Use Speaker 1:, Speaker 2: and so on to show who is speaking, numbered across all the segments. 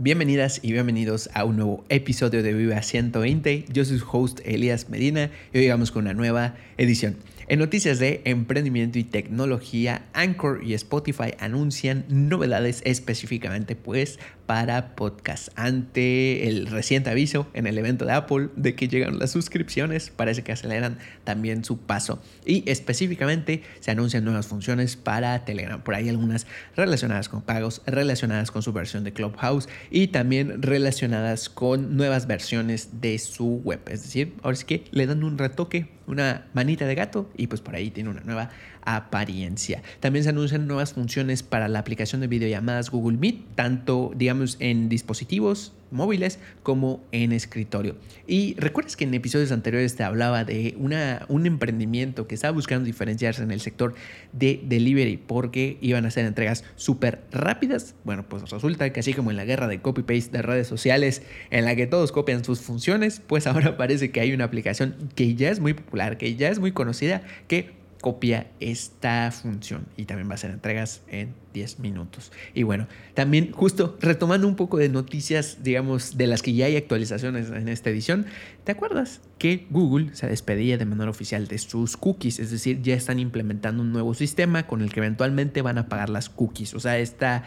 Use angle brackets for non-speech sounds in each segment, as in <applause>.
Speaker 1: Bienvenidas y bienvenidos a un nuevo episodio de Viva 120. Yo soy su host Elías Medina y hoy vamos con una nueva edición. En noticias de emprendimiento y tecnología, Anchor y Spotify anuncian novedades específicamente pues para podcast. Ante el reciente aviso en el evento de Apple de que llegan las suscripciones, parece que aceleran también su paso. Y específicamente se anuncian nuevas funciones para Telegram. Por ahí algunas relacionadas con pagos, relacionadas con su versión de Clubhouse y también relacionadas con nuevas versiones de su web. Es decir, ahora es que le dan un retoque, una manita de gato y pues por ahí tiene una nueva apariencia. También se anuncian nuevas funciones para la aplicación de videollamadas Google Meet, tanto digamos en dispositivos móviles como en escritorio. Y recuerdas que en episodios anteriores te hablaba de una, un emprendimiento que estaba buscando diferenciarse en el sector de delivery porque iban a hacer entregas súper rápidas. Bueno, pues resulta que así como en la guerra de copy-paste de redes sociales en la que todos copian sus funciones, pues ahora parece que hay una aplicación que ya es muy popular, que ya es muy conocida, que copia esta función y también va a ser entregas en 10 minutos. Y bueno, también justo retomando un poco de noticias, digamos, de las que ya hay actualizaciones en esta edición, ¿te acuerdas que Google se despedía de manera oficial de sus cookies? Es decir, ya están implementando un nuevo sistema con el que eventualmente van a pagar las cookies. O sea, esta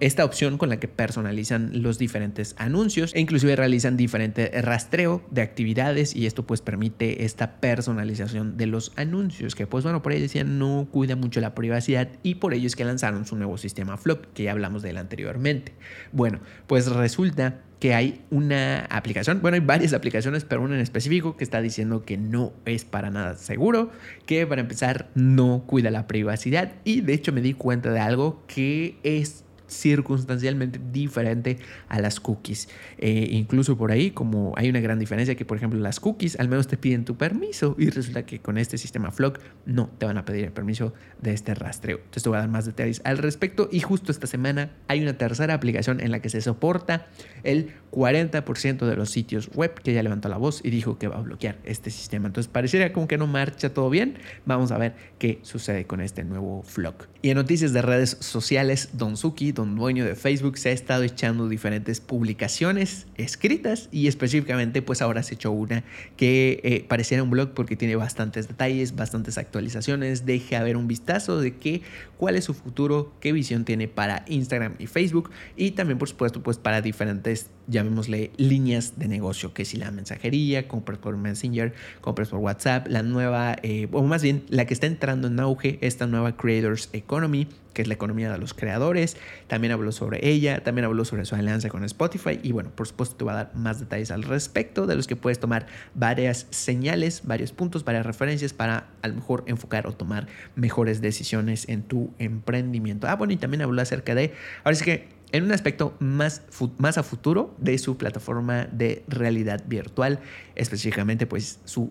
Speaker 1: esta opción con la que personalizan los diferentes anuncios e inclusive realizan diferente rastreo de actividades y esto pues permite esta personalización de los anuncios que pues bueno por ahí decían no cuida mucho la privacidad y por ello es que lanzaron su nuevo sistema Flock que ya hablamos de él anteriormente. Bueno, pues resulta que hay una aplicación, bueno, hay varias aplicaciones, pero una en específico que está diciendo que no es para nada seguro, que para empezar no cuida la privacidad y de hecho me di cuenta de algo que es circunstancialmente diferente a las cookies. Eh, incluso por ahí, como hay una gran diferencia que, por ejemplo, las cookies al menos te piden tu permiso y resulta que con este sistema Flock no te van a pedir el permiso de este rastreo. Entonces te voy a dar más detalles al respecto y justo esta semana hay una tercera aplicación en la que se soporta el 40% de los sitios web que ya levantó la voz y dijo que va a bloquear este sistema. Entonces parecería como que no marcha todo bien. Vamos a ver qué sucede con este nuevo Flock. Y en noticias de redes sociales, Don Dueño de Facebook, se ha estado echando diferentes publicaciones escritas y específicamente pues ahora se echó una que eh, pareciera un blog porque tiene bastantes detalles, bastantes actualizaciones. Deja ver un vistazo de qué, cuál es su futuro, qué visión tiene para Instagram y Facebook y también por supuesto pues para diferentes llamémosle líneas de negocio, que si la mensajería, compras por Messenger, compras por WhatsApp, la nueva, eh, o más bien la que está entrando en auge, esta nueva Creators Economy, que es la economía de los creadores. También habló sobre ella, también habló sobre su alianza con Spotify y bueno, por supuesto te voy a dar más detalles al respecto de los que puedes tomar varias señales, varios puntos, varias referencias para a lo mejor enfocar o tomar mejores decisiones en tu emprendimiento. Ah, bueno, y también habló acerca de, ahora sí que en un aspecto más, más a futuro de su plataforma de realidad virtual, específicamente pues su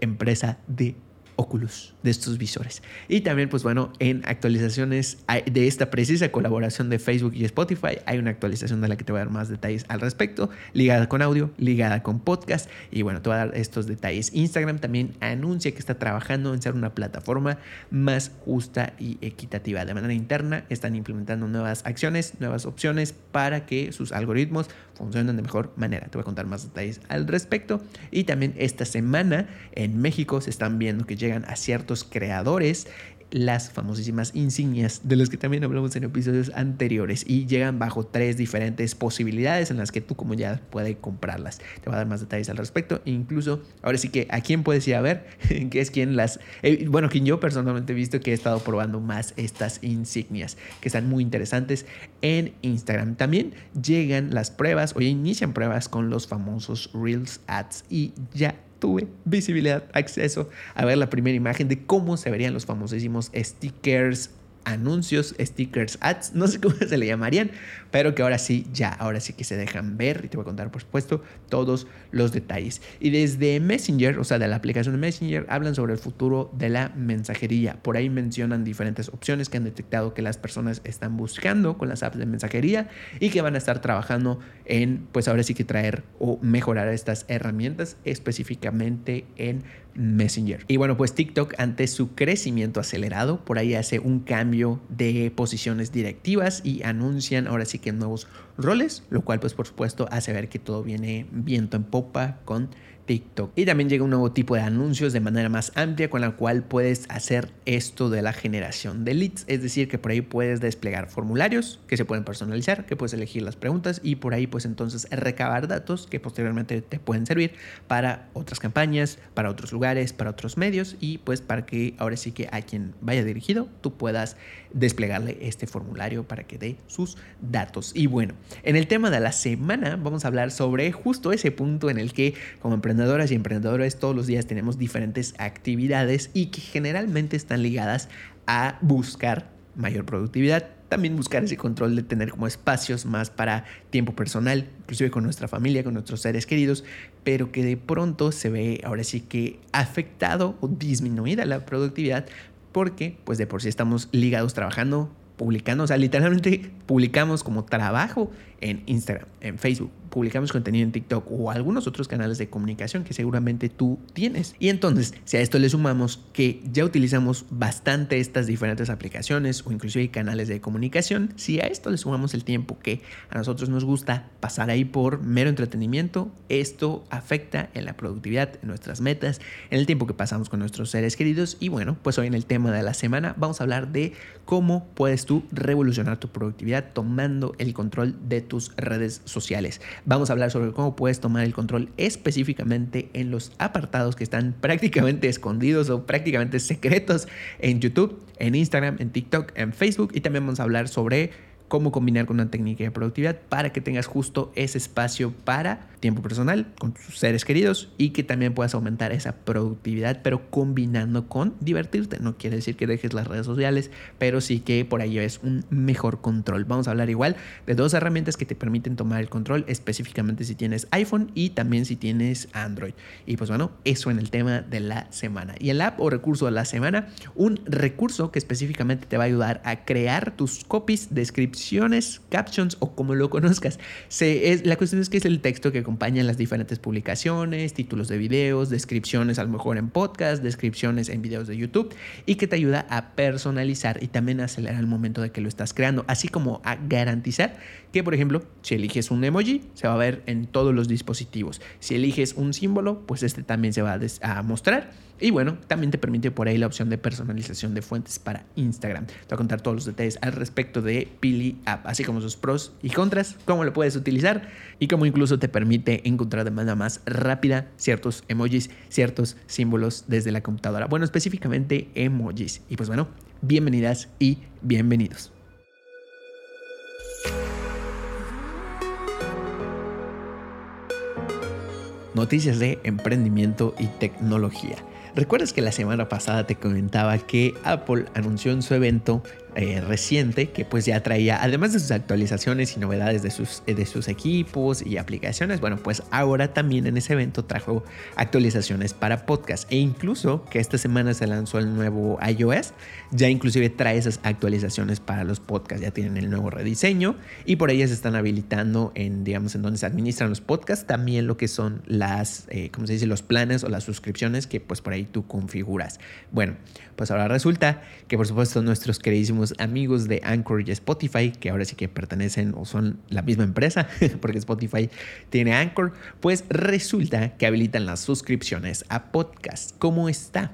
Speaker 1: empresa de Oculus, de estos visores. Y también, pues bueno, en actualizaciones de esta precisa colaboración de Facebook y Spotify, hay una actualización de la que te voy a dar más detalles al respecto, ligada con audio, ligada con podcast. Y bueno, te voy a dar estos detalles. Instagram también anuncia que está trabajando en ser una plataforma más justa y equitativa. De manera interna, están implementando nuevas acciones, nuevas opciones para que sus algoritmos funcionen de mejor manera. Te voy a contar más detalles al respecto. Y también esta semana en México se están viendo que llegan a ciertos creadores las famosísimas insignias de las que también hablamos en episodios anteriores y llegan bajo tres diferentes posibilidades en las que tú como ya puedes comprarlas. Te voy a dar más detalles al respecto. incluso ahora sí que a quién puedes ir a ver, <laughs> que es quien las... Eh, bueno, quien yo personalmente he visto que he estado probando más estas insignias que están muy interesantes en Instagram. También llegan las pruebas o ya inician pruebas con los famosos Reels Ads y ya tuve visibilidad, acceso a ver la primera imagen de cómo se verían los famosísimos stickers anuncios, stickers, ads, no sé cómo <laughs> se le llamarían, pero que ahora sí, ya, ahora sí que se dejan ver y te voy a contar, por supuesto, todos los detalles. Y desde Messenger, o sea, de la aplicación de Messenger, hablan sobre el futuro de la mensajería. Por ahí mencionan diferentes opciones que han detectado que las personas están buscando con las apps de mensajería y que van a estar trabajando en, pues ahora sí que traer o mejorar estas herramientas específicamente en Messenger. Y bueno, pues TikTok ante su crecimiento acelerado, por ahí hace un cambio de posiciones directivas y anuncian ahora sí que nuevos roles, lo cual pues por supuesto hace ver que todo viene viento en popa con. Y también llega un nuevo tipo de anuncios de manera más amplia con la cual puedes hacer esto de la generación de leads. Es decir, que por ahí puedes desplegar formularios que se pueden personalizar, que puedes elegir las preguntas y por ahí pues entonces recabar datos que posteriormente te pueden servir para otras campañas, para otros lugares, para otros medios y pues para que ahora sí que a quien vaya dirigido tú puedas desplegarle este formulario para que dé sus datos. Y bueno, en el tema de la semana vamos a hablar sobre justo ese punto en el que como emprendedoras y emprendedores todos los días tenemos diferentes actividades y que generalmente están ligadas a buscar mayor productividad, también buscar ese control de tener como espacios más para tiempo personal, inclusive con nuestra familia, con nuestros seres queridos, pero que de pronto se ve ahora sí que afectado o disminuida la productividad porque pues de por sí estamos ligados trabajando, publicando, o sea, literalmente publicamos como trabajo en Instagram, en Facebook, publicamos contenido en TikTok o algunos otros canales de comunicación que seguramente tú tienes. Y entonces, si a esto le sumamos que ya utilizamos bastante estas diferentes aplicaciones o inclusive canales de comunicación, si a esto le sumamos el tiempo que a nosotros nos gusta pasar ahí por mero entretenimiento, esto afecta en la productividad, en nuestras metas, en el tiempo que pasamos con nuestros seres queridos. Y bueno, pues hoy en el tema de la semana vamos a hablar de cómo puedes tú revolucionar tu productividad tomando el control de tus redes sociales. Vamos a hablar sobre cómo puedes tomar el control específicamente en los apartados que están prácticamente escondidos o prácticamente secretos en YouTube, en Instagram, en TikTok, en Facebook y también vamos a hablar sobre cómo combinar con una técnica de productividad para que tengas justo ese espacio para tiempo personal con tus seres queridos y que también puedas aumentar esa productividad, pero combinando con divertirte. No quiere decir que dejes las redes sociales, pero sí que por ahí es un mejor control. Vamos a hablar igual de dos herramientas que te permiten tomar el control, específicamente si tienes iPhone y también si tienes Android. Y pues bueno, eso en el tema de la semana. Y el app o recurso de la semana, un recurso que específicamente te va a ayudar a crear tus copies, captions o como lo conozcas. Es, la cuestión es que es el texto que acompaña las diferentes publicaciones, títulos de videos, descripciones a lo mejor en podcast, descripciones en videos de YouTube y que te ayuda a personalizar y también acelerar el momento de que lo estás creando, así como a garantizar que, por ejemplo, si eliges un emoji, se va a ver en todos los dispositivos. Si eliges un símbolo, pues este también se va a mostrar y bueno, también te permite por ahí la opción de personalización de fuentes para Instagram. Te voy a contar todos los detalles al respecto de Pili App, así como sus pros y contras, cómo lo puedes utilizar y cómo incluso te permite encontrar de manera más rápida ciertos emojis, ciertos símbolos desde la computadora. Bueno, específicamente emojis. Y pues bueno, bienvenidas y bienvenidos. Noticias de emprendimiento y tecnología. ¿Recuerdas que la semana pasada te comentaba que Apple anunció en su evento eh, reciente que pues ya traía, además de sus actualizaciones y novedades de sus, de sus equipos y aplicaciones, bueno, pues ahora también en ese evento trajo actualizaciones para podcast e incluso que esta semana se lanzó el nuevo iOS, ya inclusive trae esas actualizaciones para los podcasts, ya tienen el nuevo rediseño y por ellas están habilitando en, digamos, en donde se administran los podcasts, también lo que son las, eh, ¿cómo se dice?, los planes o las suscripciones que pues por ahí tú configuras. Bueno, pues ahora resulta que por supuesto nuestros queridísimos amigos de Anchor y Spotify, que ahora sí que pertenecen o son la misma empresa, <laughs> porque Spotify tiene Anchor, pues resulta que habilitan las suscripciones a podcast. ¿Cómo está?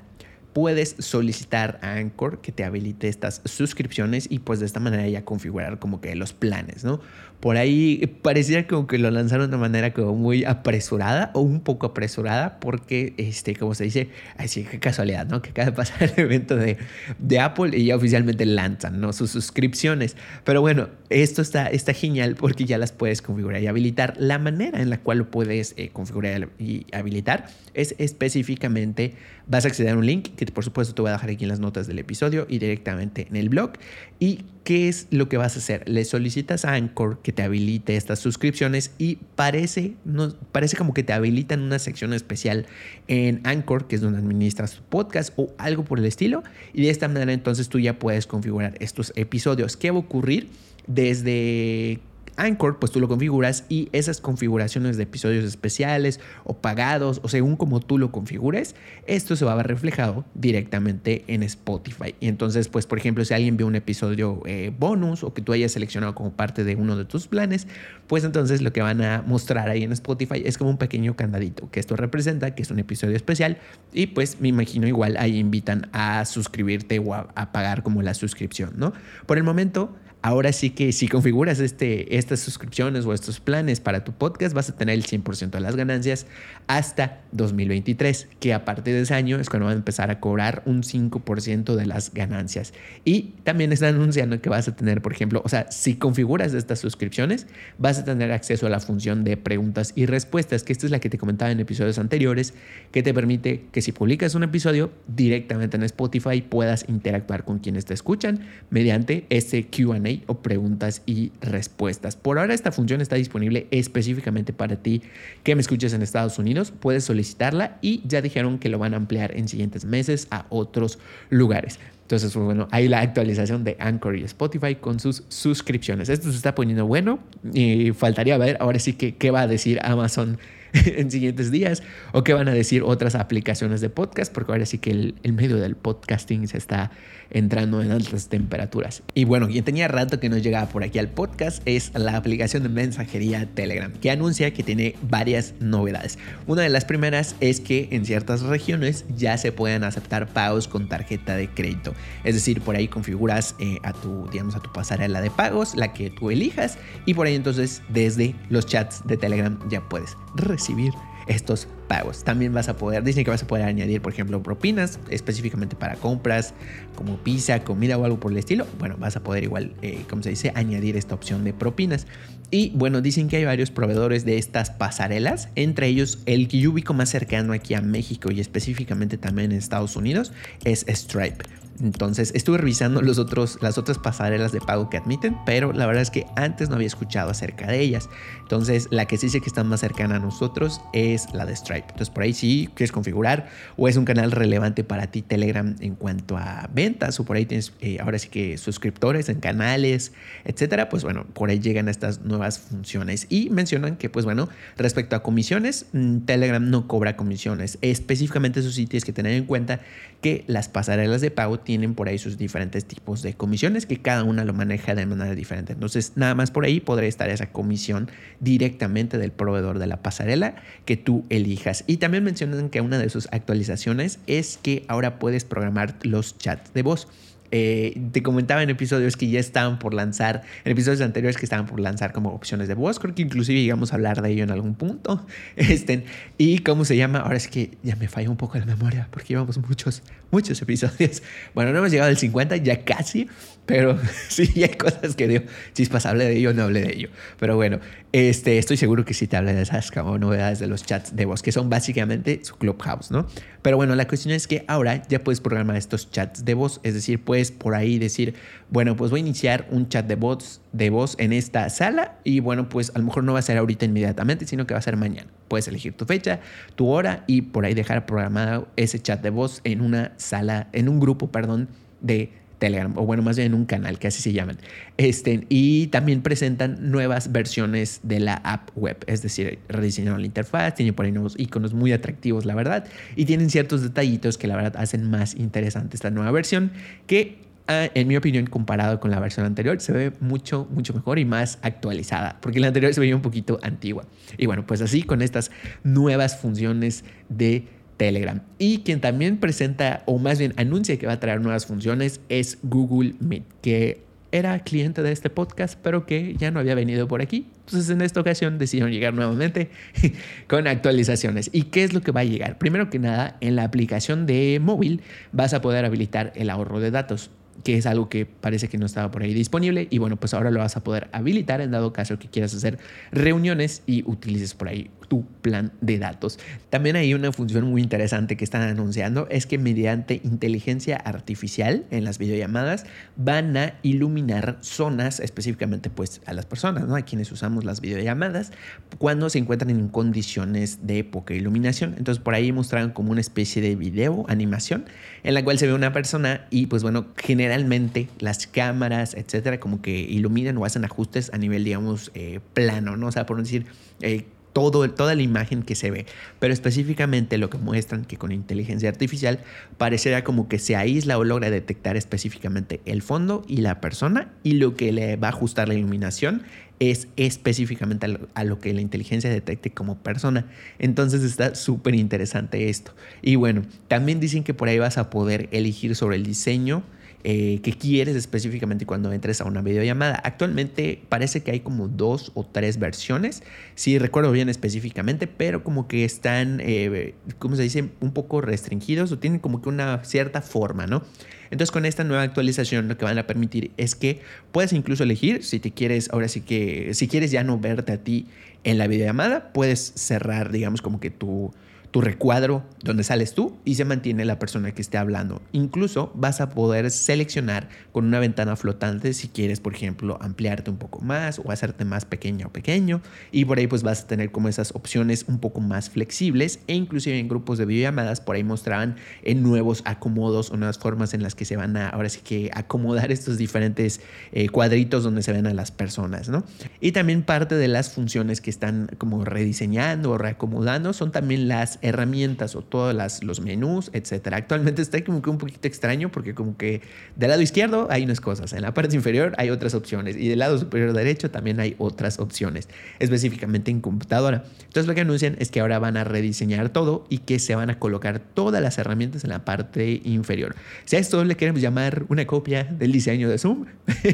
Speaker 1: puedes solicitar a Anchor que te habilite estas suscripciones y pues de esta manera ya configurar como que los planes, ¿no? Por ahí parecía como que lo lanzaron de manera como muy apresurada o un poco apresurada porque, este, como se dice, así que casualidad, ¿no? Que acaba de pasar el evento de, de Apple y ya oficialmente lanzan, ¿no? Sus suscripciones. Pero bueno, esto está, está genial porque ya las puedes configurar y habilitar. La manera en la cual lo puedes eh, configurar y habilitar es específicamente, vas a acceder a un link que por supuesto te voy a dejar aquí en las notas del episodio y directamente en el blog. ¿Y qué es lo que vas a hacer? Le solicitas a Anchor que te habilite estas suscripciones y parece, no, parece como que te habilitan una sección especial en Anchor, que es donde administras tu podcast o algo por el estilo. Y de esta manera entonces tú ya puedes configurar estos episodios. ¿Qué va a ocurrir? Desde Anchor, pues tú lo configuras y esas configuraciones de episodios especiales o pagados o según como tú lo configures, esto se va a ver reflejado directamente en Spotify. Y entonces, pues por ejemplo, si alguien ve un episodio eh, bonus o que tú hayas seleccionado como parte de uno de tus planes, pues entonces lo que van a mostrar ahí en Spotify es como un pequeño candadito, que esto representa que es un episodio especial y pues me imagino igual ahí invitan a suscribirte o a, a pagar como la suscripción, ¿no? Por el momento ahora sí que si configuras este, estas suscripciones o estos planes para tu podcast, vas a tener el 100% de las ganancias hasta 2023, que a partir de ese año es cuando van a empezar a cobrar un 5% de las ganancias. Y también están anunciando que vas a tener, por ejemplo, o sea, si configuras estas suscripciones, vas a tener acceso a la función de preguntas y respuestas, que esta es la que te comentaba en episodios anteriores, que te permite que si publicas un episodio directamente en Spotify puedas interactuar con quienes te escuchan mediante ese QA o preguntas y respuestas. Por ahora esta función está disponible específicamente para ti que me escuches en Estados Unidos. Puedes solicitarla y ya dijeron que lo van a ampliar en siguientes meses a otros lugares. Entonces, pues, bueno, hay la actualización de Anchor y Spotify con sus suscripciones. Esto se está poniendo bueno y faltaría ver ahora sí que qué va a decir Amazon <laughs> en siguientes días o qué van a decir otras aplicaciones de podcast, porque ahora sí que el, el medio del podcasting se está entrando en altas temperaturas. Y bueno, quien tenía rato que no llegaba por aquí al podcast es la aplicación de mensajería Telegram, que anuncia que tiene varias novedades. Una de las primeras es que en ciertas regiones ya se pueden aceptar pagos con tarjeta de crédito. Es decir, por ahí configuras eh, a tu, digamos, a tu pasarela de pagos, la que tú elijas, y por ahí entonces desde los chats de Telegram ya puedes recibir estos pagos. También vas a poder, dicen que vas a poder añadir, por ejemplo, propinas específicamente para compras como pizza, comida o algo por el estilo. Bueno, vas a poder igual, eh, como se dice, añadir esta opción de propinas. Y bueno, dicen que hay varios proveedores de estas pasarelas, entre ellos el que yo ubico más cercano aquí a México y específicamente también en Estados Unidos es Stripe. Entonces estuve revisando los otros, las otras pasarelas de pago que admiten, pero la verdad es que antes no había escuchado acerca de ellas. Entonces la que sí sé que está más cercana a nosotros es la de Stripe. Entonces por ahí sí quieres configurar o es un canal relevante para ti Telegram en cuanto a ventas o por ahí tienes eh, ahora sí que suscriptores en canales, etcétera. Pues bueno, por ahí llegan estas nuevas funciones y mencionan que pues bueno, respecto a comisiones, mm, Telegram no cobra comisiones. Específicamente sus sitios que tener en cuenta que las pasarelas de pago tienen por ahí sus diferentes tipos de comisiones que cada una lo maneja de manera diferente. Entonces, nada más por ahí podría estar esa comisión directamente del proveedor de la pasarela que tú elijas. Y también mencionan que una de sus actualizaciones es que ahora puedes programar los chats de voz. Eh, te comentaba en episodios que ya estaban por lanzar, en episodios anteriores que estaban por lanzar como opciones de voz, creo que inclusive llegamos a hablar de ello en algún punto. <laughs> Este, y cómo se llama, ahora es que ya me falla un poco la memoria porque llevamos muchos, muchos episodios. <laughs> Bueno, no hemos llegado al 50, ya casi, pero <laughs> sí, hay cosas que digo, chispas, hablé de ello, no hablé de ello. Pero bueno, este, estoy seguro que sí te hablé de esas como novedades de los chats de voz, que son básicamente su Clubhouse, ¿no? Pero bueno, la cuestión es que ahora ya puedes programar estos chats de voz, es decir, puedes por ahí decir, bueno, pues voy a iniciar un chat de voz, de voz en esta sala y bueno, pues a lo mejor no va a ser ahorita inmediatamente, sino que va a ser mañana. Puedes elegir tu fecha, tu hora y por ahí dejar programado ese chat de voz en una sala, en un grupo, perdón, de Telegram, o bueno, más bien en un canal, que así se llaman. Este, y también presentan nuevas versiones de la app web, es decir, rediseñaron la interfaz, tienen por ahí nuevos iconos muy atractivos, la verdad, y tienen ciertos detallitos que la verdad hacen más interesante esta nueva versión, que ah, en mi opinión, comparado con la versión anterior, se ve mucho, mucho mejor y más actualizada, porque la anterior se veía un poquito antigua. Y bueno, pues así con estas nuevas funciones de Telegram. Y quien también presenta, o más bien anuncia que va a traer nuevas funciones, es Google Meet, que era cliente de este podcast, pero que ya no había venido por aquí. Entonces en esta ocasión decidieron llegar nuevamente <laughs> con actualizaciones. ¿Y qué es lo que va a llegar? Primero que nada, en la aplicación de móvil vas a poder habilitar el ahorro de datos que es algo que parece que no estaba por ahí disponible y bueno, pues ahora lo vas a poder habilitar en dado caso que quieras hacer reuniones y utilices por ahí tu plan de datos. También hay una función muy interesante que están anunciando, es que mediante inteligencia artificial en las videollamadas van a iluminar zonas específicamente pues a las personas, ¿no? A quienes usamos las videollamadas cuando se encuentran en condiciones de poca iluminación. Entonces por ahí mostraron como una especie de video, animación, en la cual se ve una persona y pues bueno, generalmente las cámaras, etcétera, como que iluminan o hacen ajustes a nivel, digamos, eh, plano, ¿no? O sea, por decir... Eh, toda la imagen que se ve, pero específicamente lo que muestran que con inteligencia artificial parecerá como que se aísla o logra detectar específicamente el fondo y la persona y lo que le va a ajustar la iluminación es específicamente a lo, a lo que la inteligencia detecte como persona. Entonces está súper interesante esto. Y bueno, también dicen que por ahí vas a poder elegir sobre el diseño eh, que quieres específicamente cuando entres a una videollamada. Actualmente parece que hay como dos o tres versiones, si recuerdo bien específicamente, pero como que están, eh, ¿cómo se dice? Un poco restringidos o tienen como que una cierta forma, ¿no? Entonces con esta nueva actualización lo que van a permitir es que puedes incluso elegir si te quieres, ahora sí que, si quieres ya no verte a ti en la videollamada, puedes cerrar, digamos, como que tu tu recuadro donde sales tú y se mantiene la persona que esté hablando. Incluso vas a poder seleccionar con una ventana flotante si quieres, por ejemplo, ampliarte un poco más o hacerte más pequeño o pequeño. Y por ahí pues vas a tener como esas opciones un poco más flexibles e inclusive en grupos de videollamadas por ahí mostraban en nuevos acomodos o nuevas formas en las que se van a ahora sí que acomodar estos diferentes eh, cuadritos donde se ven a las personas, ¿no? Y también parte de las funciones que están como rediseñando o reacomodando son también las herramientas o todos las, los menús, etcétera. Actualmente está como que un poquito extraño porque como que del lado izquierdo hay unas cosas, en la parte inferior hay otras opciones y del lado superior derecho también hay otras opciones, específicamente en computadora. Entonces lo que anuncian es que ahora van a rediseñar todo y que se van a colocar todas las herramientas en la parte inferior. Si a esto le queremos llamar una copia del diseño de Zoom,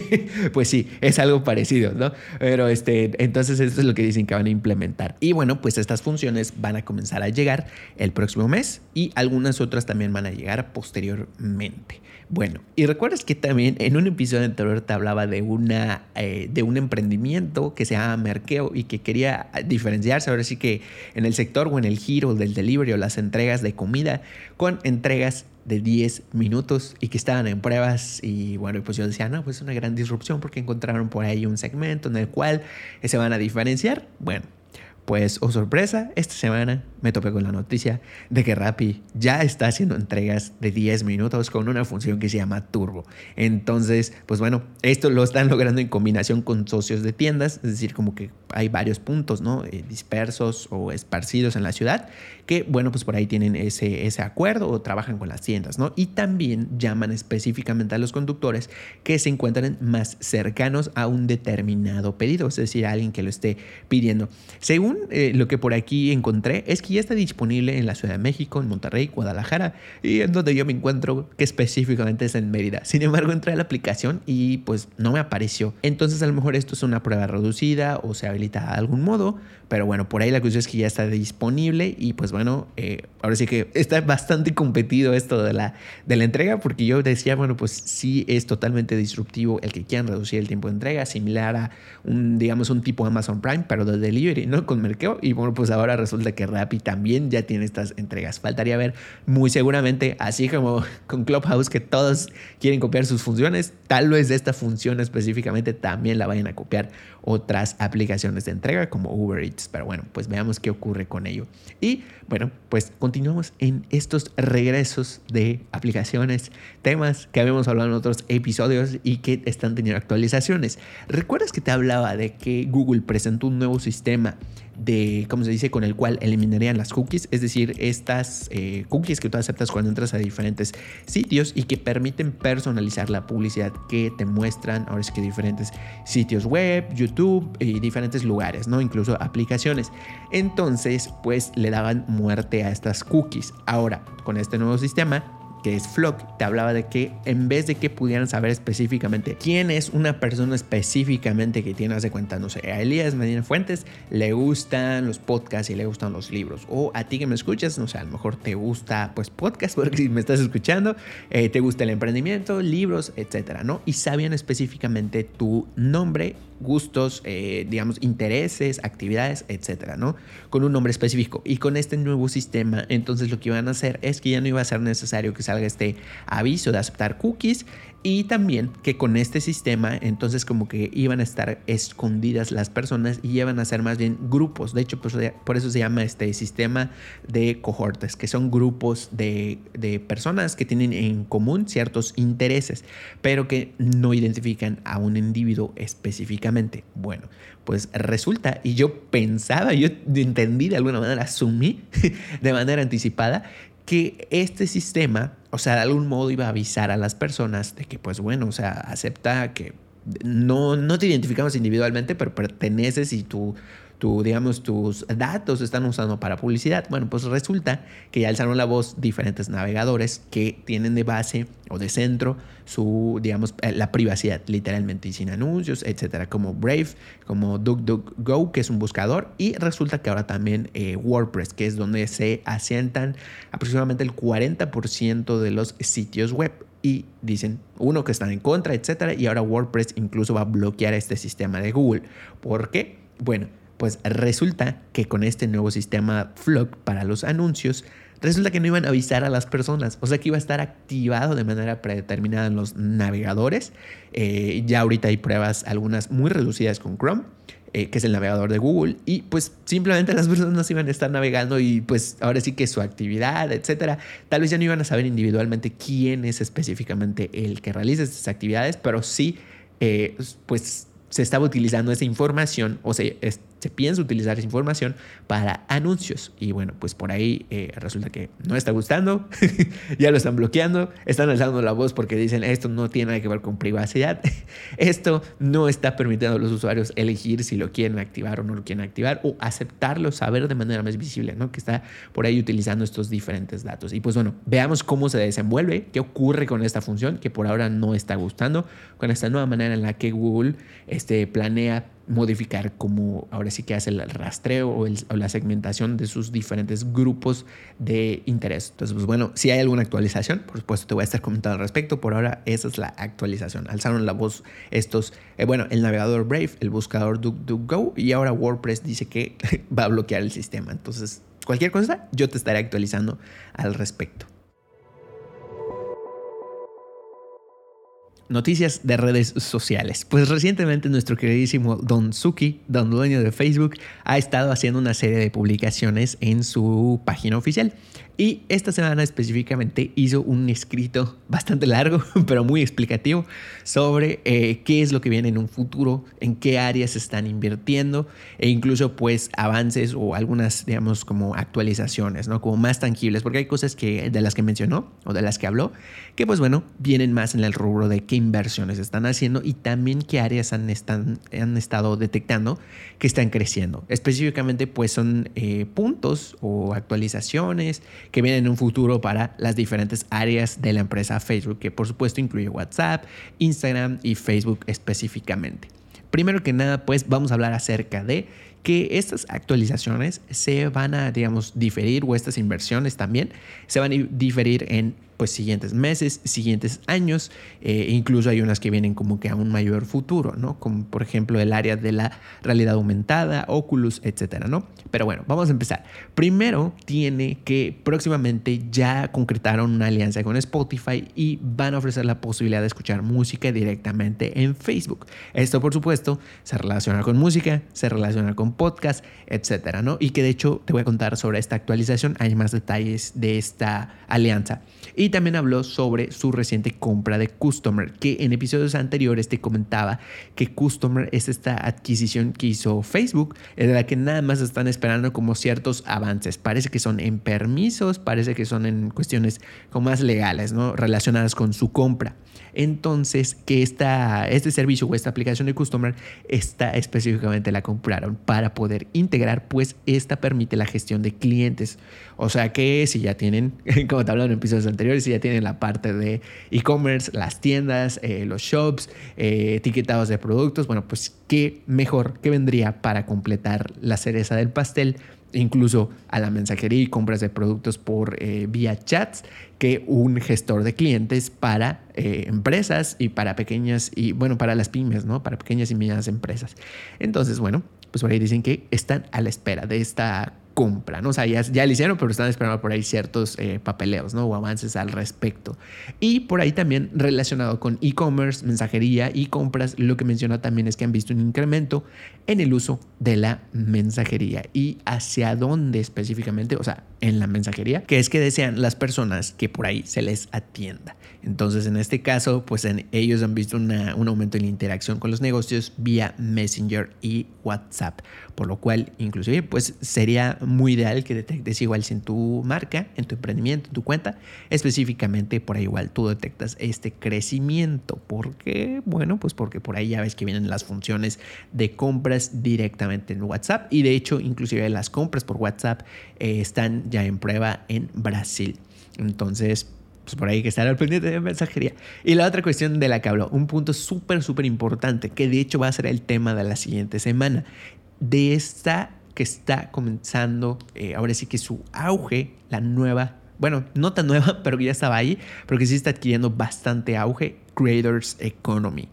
Speaker 1: <laughs> pues sí, es algo parecido, ¿no? Pero este, entonces esto es lo que dicen que van a implementar. Y bueno, pues estas funciones van a comenzar a llegar el próximo mes y algunas otras también van a llegar posteriormente. Bueno, y recuerdas que también en un episodio anterior te hablaba de, una, eh, de un emprendimiento que se llama Merkeo y que quería diferenciarse ahora sí que en el sector o en el giro del delivery o las entregas de comida con entregas de 10 minutos y que estaban en pruebas y bueno, pues yo decía, no, pues es una gran disrupción porque encontraron por ahí un segmento en el cual se van a diferenciar. Bueno, pues, oh sorpresa, esta semana me topé con la noticia de que Rappi ya está haciendo entregas de 10 minutos con una función que se llama Turbo. Entonces, pues bueno, esto lo están logrando en combinación con socios de tiendas, es decir, como que hay varios puntos, ¿no? Eh, dispersos o esparcidos en la ciudad, que bueno, pues por ahí tienen ese, ese acuerdo o trabajan con las tiendas, ¿no? Y también llaman específicamente a los conductores que se encuentran más cercanos a un determinado pedido, es decir, a alguien que lo esté pidiendo. Según eh, lo que por aquí encontré, es que ya está disponible en la Ciudad de México, en Monterrey, Guadalajara y en donde yo me encuentro, que específicamente es en Mérida. Sin embargo, entré a la aplicación y pues no me apareció. Entonces a lo mejor esto es una prueba reducida o se habilita de algún modo, pero bueno, por ahí la cuestión es que ya está disponible y pues bueno, eh, ahora sí que está bastante competido esto de la, de la entrega porque yo decía, bueno, pues sí es totalmente disruptivo el que quieran reducir el tiempo de entrega, similar a un, digamos, un tipo Amazon Prime, pero de delivery, ¿no? Con Merkeo. Y bueno, pues ahora resulta que Rappi también ya tiene estas entregas. Faltaría ver muy seguramente, así como con Clubhouse, que todos quieren copiar sus funciones, tal vez esta función específicamente también la vayan a copiar otras aplicaciones de entrega como Uber Eats. Pero bueno, pues veamos qué ocurre con ello. Y bueno, pues continuamos en estos regresos de aplicaciones, temas que habíamos hablado en otros episodios y que están teniendo actualizaciones. ¿Recuerdas que te hablaba de que Google presentó un nuevo sistema de, ¿cómo se dice?, con el cual eliminarían las cookies, es decir, estas eh, cookies que tú aceptas cuando entras a diferentes sitios y que permiten personalizar la publicidad que te muestran, ahora es que diferentes sitios web, YouTube y diferentes lugares, ¿no? Incluso aplicaciones. Entonces, pues le daban muerte a estas cookies. Ahora, con este nuevo sistema, que es Flock, te hablaba de que en vez de que pudieran saber específicamente quién es una persona específicamente que tiene, de cuenta, no sé, a Elías Medina Fuentes le gustan los podcasts y le gustan los libros. O a ti que me escuchas, no sé, a lo mejor te gusta pues podcast, <laughs> porque si me estás escuchando, eh, te gusta el emprendimiento, libros, etcétera, ¿no? Y sabían específicamente tu nombre gustos, eh, digamos, intereses, actividades, etcétera, ¿no? Con un nombre específico. Y con este nuevo sistema, entonces lo que iban a hacer es que ya no iba a ser necesario que salga este aviso de aceptar cookies y también que con este sistema, entonces como que iban a estar escondidas las personas y iban a ser más bien grupos. De hecho, por eso se llama este sistema de cohortes, que son grupos de personas que tienen en común ciertos intereses, pero que no identifican a un individuo específicamente. Bueno, pues resulta, y yo pensaba, yo entendí de alguna manera, asumí <laughs> de manera anticipada, que este sistema, o sea, de algún modo iba a avisar a las personas de que, pues bueno, o sea, acepta que no, no te identificamos individualmente, pero perteneces y tú digamos, tus datos están usando para publicidad. Bueno, pues resulta que ya alzaron la voz diferentes navegadores que tienen de base o de centro su, digamos, eh, la privacidad, literalmente, y sin anuncios, etcétera, como Brave, como DuckDuckGo, que es un buscador, y resulta que ahora también eh, WordPress, que es donde se asientan aproximadamente el 40% de los sitios web y dicen, uno, que están en contra, etcétera, y ahora WordPress incluso va a bloquear este sistema de Google. ¿Por qué? Bueno, pues resulta que con este nuevo sistema Flock para los anuncios, resulta que no iban a avisar a las personas, o sea que iba a estar activado de manera predeterminada en los navegadores. Eh, ya ahorita hay pruebas, algunas muy reducidas con Chrome. Eh, que es el navegador de Google, y pues simplemente las personas iban a estar navegando y pues ahora sí que su actividad, etcétera, tal vez ya no iban a saber individualmente quién es específicamente el que realiza estas actividades, pero sí, eh, pues se estaba utilizando esa información o se, se piensa utilizar esa información para anuncios. Y bueno, pues por ahí eh, resulta que no está gustando, <laughs> ya lo están bloqueando, están alzando la voz porque dicen esto no tiene nada que ver con privacidad, <laughs> esto no está permitiendo a los usuarios elegir si lo quieren activar o no lo quieren activar o aceptarlo, saber de manera más visible, ¿no? Que está por ahí utilizando estos diferentes datos. Y pues bueno, veamos cómo se desenvuelve, qué ocurre con esta función que por ahora no está gustando, con esta nueva manera en la que Google este, planea modificar como ahora sí que hace el rastreo o, la segmentación de sus diferentes grupos de interés. Entonces, pues bueno, si hay alguna actualización, por supuesto te voy a estar comentando al respecto. Por ahora, esa es la actualización. Alzaron la voz estos, eh, bueno, el navegador Brave, el buscador DuckDuckGo y ahora WordPress dice que <laughs> va a bloquear el sistema. Entonces, cualquier cosa, yo te estaré actualizando al respecto. Noticias de redes sociales. Pues recientemente nuestro queridísimo Don Suki, don dueño de Facebook, ha estado haciendo una serie de publicaciones en su página oficial. Y esta semana específicamente hizo un escrito bastante largo, <laughs> pero muy explicativo, sobre eh, qué es lo que viene en un futuro, en qué áreas se están invirtiendo e incluso pues avances o algunas, digamos, como actualizaciones, ¿no? Como más tangibles, porque hay cosas que, de las que mencionó o de las que habló, que pues bueno, vienen más en el rubro de qué inversiones están haciendo y también qué áreas han, están, han estado detectando que están creciendo. Específicamente pues son eh, puntos o actualizaciones que vienen en un futuro para las diferentes áreas de la empresa Facebook, que por supuesto incluye WhatsApp, Instagram y Facebook específicamente. Primero que nada, pues vamos a hablar acerca de que estas actualizaciones se van a, digamos, diferir o estas inversiones también se van a diferir en pues siguientes meses, siguientes años, eh, incluso hay unas que vienen como que a un mayor futuro, ¿no? Como por ejemplo el área de la realidad aumentada, Oculus, etcétera, ¿no? Pero bueno, vamos a empezar. Primero tiene que próximamente ya concretaron una alianza con Spotify y van a ofrecer la posibilidad de escuchar música directamente en Facebook. Esto por supuesto se relaciona con música, se relaciona con podcast, etcétera, ¿no? Y que de hecho te voy a contar sobre esta actualización, hay más detalles de esta alianza. Y también habló sobre su reciente compra de Customer, que en episodios anteriores te comentaba que Customer es esta adquisición que hizo Facebook, en la que nada más están esperando como ciertos avances. Parece que son en permisos, parece que son en cuestiones como más legales, ¿no? Relacionadas con su compra. Entonces, que esta, este servicio o esta aplicación de Customer, está específicamente la compraron para para poder integrar, pues esta permite la gestión de clientes. O sea que si ya tienen, <laughs> como te hablaron en episodios anteriores, si ya tienen la parte de e-commerce, las tiendas, eh, los shops, eh, etiquetados de productos, bueno, pues qué mejor que vendría para completar la cereza del pastel incluso a la mensajería y compras de productos por eh, vía chats que un gestor de clientes para empresas y para pequeñas y bueno para las pymes no para pequeñas y medianas empresas entonces bueno pues por ahí dicen que están a la espera de esta compra, ¿no? O sea, ya, ya lo hicieron, pero están esperando por ahí ciertos eh, papeleos, ¿no? O avances al respecto. Y por ahí también relacionado con e-commerce, mensajería y compras, lo que menciona también es que han visto un incremento en el uso de la mensajería. ¿Y hacia dónde específicamente? O sea, en la mensajería, que es que desean las personas que por ahí se les atienda. Entonces, en este caso, pues ellos han visto un aumento en la interacción con los negocios vía Messenger y WhatsApp, por lo cual, inclusive, pues sería muy ideal que detectes igual si en tu marca, en tu emprendimiento, en tu cuenta, específicamente por ahí igual tú detectas este crecimiento. ¿Por qué? Bueno, pues porque por ahí ya ves que vienen las funciones de compras directamente en WhatsApp y de hecho, inclusive las compras por WhatsApp eh, están ya en prueba en Brasil. Entonces, pues por ahí hay que estar al pendiente de mensajería. Y la otra cuestión de la que hablo, un punto súper, súper importante, que de hecho va a ser el tema de la siguiente semana, de esta que está comenzando, eh, ahora sí que su auge, la nueva, bueno, no tan nueva, <laughs> pero que ya estaba ahí, pero que sí está adquiriendo bastante auge, Creators Economy.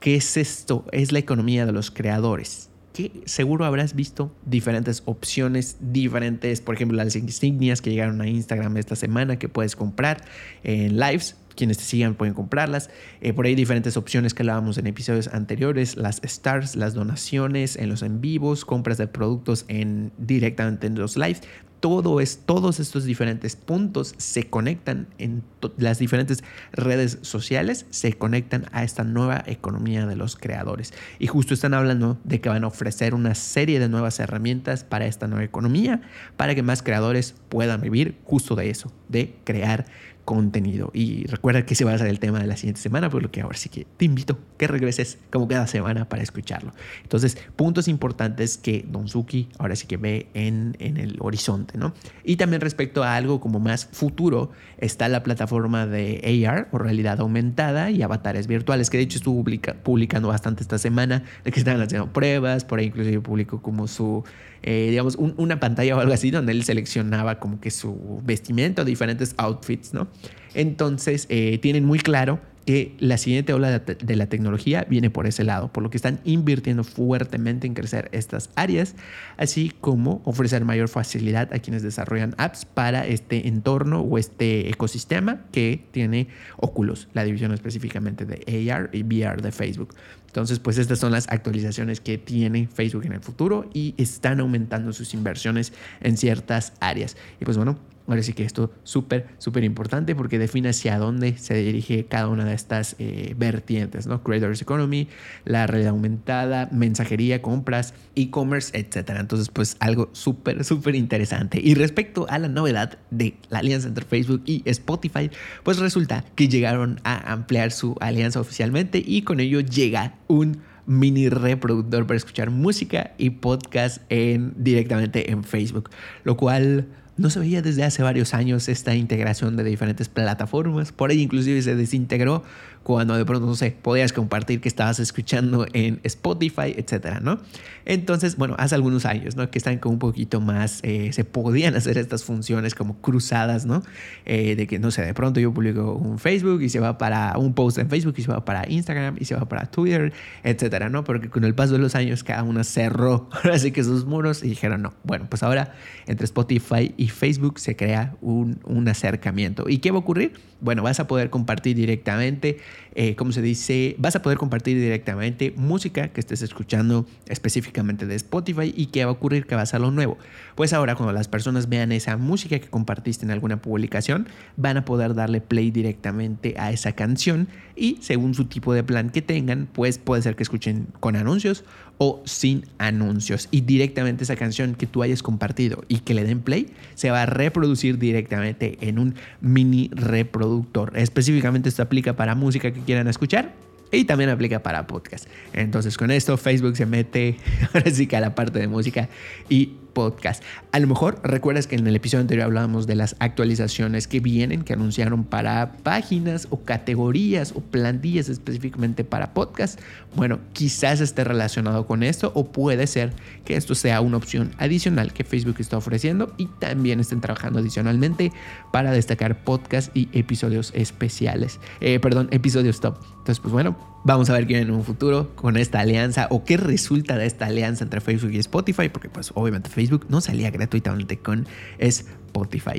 Speaker 1: ¿Qué es esto? Es la economía de los creadores que seguro habrás visto diferentes opciones, diferentes, por ejemplo, las insignias que llegaron a Instagram esta semana que puedes comprar en lives. Quienes te sigan pueden comprarlas. Eh, por ahí diferentes opciones que hablábamos en episodios anteriores, las stars, las donaciones en los en vivos, compras de productos en, directamente en los lives todo es, todos estos diferentes puntos se conectan en las diferentes redes sociales, se conectan a esta nueva economía de los creadores. Y justo están hablando de que van a ofrecer una serie de nuevas herramientas para esta nueva economía, para que más creadores puedan vivir justo de eso, de crear contenido. Y recuerda que ese va a ser el tema de la siguiente semana, por lo que ahora sí que te invito que regreses como cada semana para escucharlo. Entonces, puntos importantes que Don Suki ahora sí que ve en, en el horizonte, ¿no? Y también respecto a algo como más futuro, está la plataforma de AR o realidad aumentada y avatares virtuales, que de hecho estuvo publicando bastante esta semana, de que estaban haciendo pruebas, por ahí inclusive publicó como su eh, digamos, una pantalla o algo así donde él seleccionaba como que su vestimenta diferentes outfits, ¿no? Entonces, eh, tienen muy claro que la siguiente ola de la tecnología viene por ese lado, por lo que están invirtiendo fuertemente en crecer estas áreas, así como ofrecer mayor facilidad a quienes desarrollan apps para este entorno o este ecosistema que tiene Oculus, la división específicamente de AR y VR de Facebook. Entonces, pues estas son las actualizaciones que tiene Facebook en el futuro y están aumentando sus inversiones en ciertas áreas. Y pues bueno, Ahora sí que esto súper, súper importante porque define hacia dónde se dirige cada una de estas eh, vertientes, ¿no? Creators Economy, la realidad aumentada, mensajería, compras, e-commerce, etcétera. Entonces, pues algo súper, súper interesante. Y respecto a la novedad de la alianza entre Facebook y Spotify, pues resulta que llegaron a ampliar su alianza oficialmente y con ello llega un mini reproductor para escuchar música y podcast en, directamente en Facebook, lo cual no se veía desde hace varios años esta integración de diferentes plataformas. Por ahí inclusive se desintegró cuando de pronto, no sé, podías compartir que estabas escuchando en Spotify, etcétera, ¿no? Entonces, bueno, hace algunos años, ¿no? Que están como un poquito más, eh, se podían <laughs> hacer estas funciones como cruzadas, ¿no? Eh, de que, no sé, de pronto yo publico un Facebook y se va para un post en Facebook y se va para Instagram y se va para Twitter, etcétera, ¿no? Porque con el paso de los años cada uno cerró, <laughs> así que sus muros y dijeron, no, bueno, pues ahora entre Spotify y Facebook se crea un, un acercamiento. ¿Y qué va a ocurrir? Bueno, vas a poder compartir directamente eh, como se dice, vas a poder compartir directamente música que estés escuchando específicamente de Spotify y qué va a ocurrir que va a lo nuevo. Pues ahora cuando las personas vean esa música que compartiste en alguna publicación, van a poder darle play directamente a esa canción y según su tipo de plan que tengan, pues puede ser que escuchen con anuncios o sin anuncios. Y directamente esa canción que tú hayas compartido y que le den play se va a reproducir directamente en un mini reproductor. Específicamente esto aplica para música que quieran escuchar y también aplica para podcast. Entonces con esto Facebook se mete <laughs> ahora sí que a la parte de música y podcast. A lo mejor recuerdas que en el episodio anterior hablábamos de las actualizaciones que vienen, que anunciaron para páginas o categorías o plantillas específicamente para podcast. Bueno, quizás esté relacionado con esto o puede ser que esto sea una opción adicional que Facebook está ofreciendo y también estén trabajando adicionalmente para destacar podcast y episodios especiales. Eh, perdón, episodios top. Entonces, pues bueno, Vamos a ver qué viene en un futuro con esta alianza o qué resulta de esta alianza entre Facebook y Spotify, porque pues obviamente Facebook no salía gratuitamente con Spotify,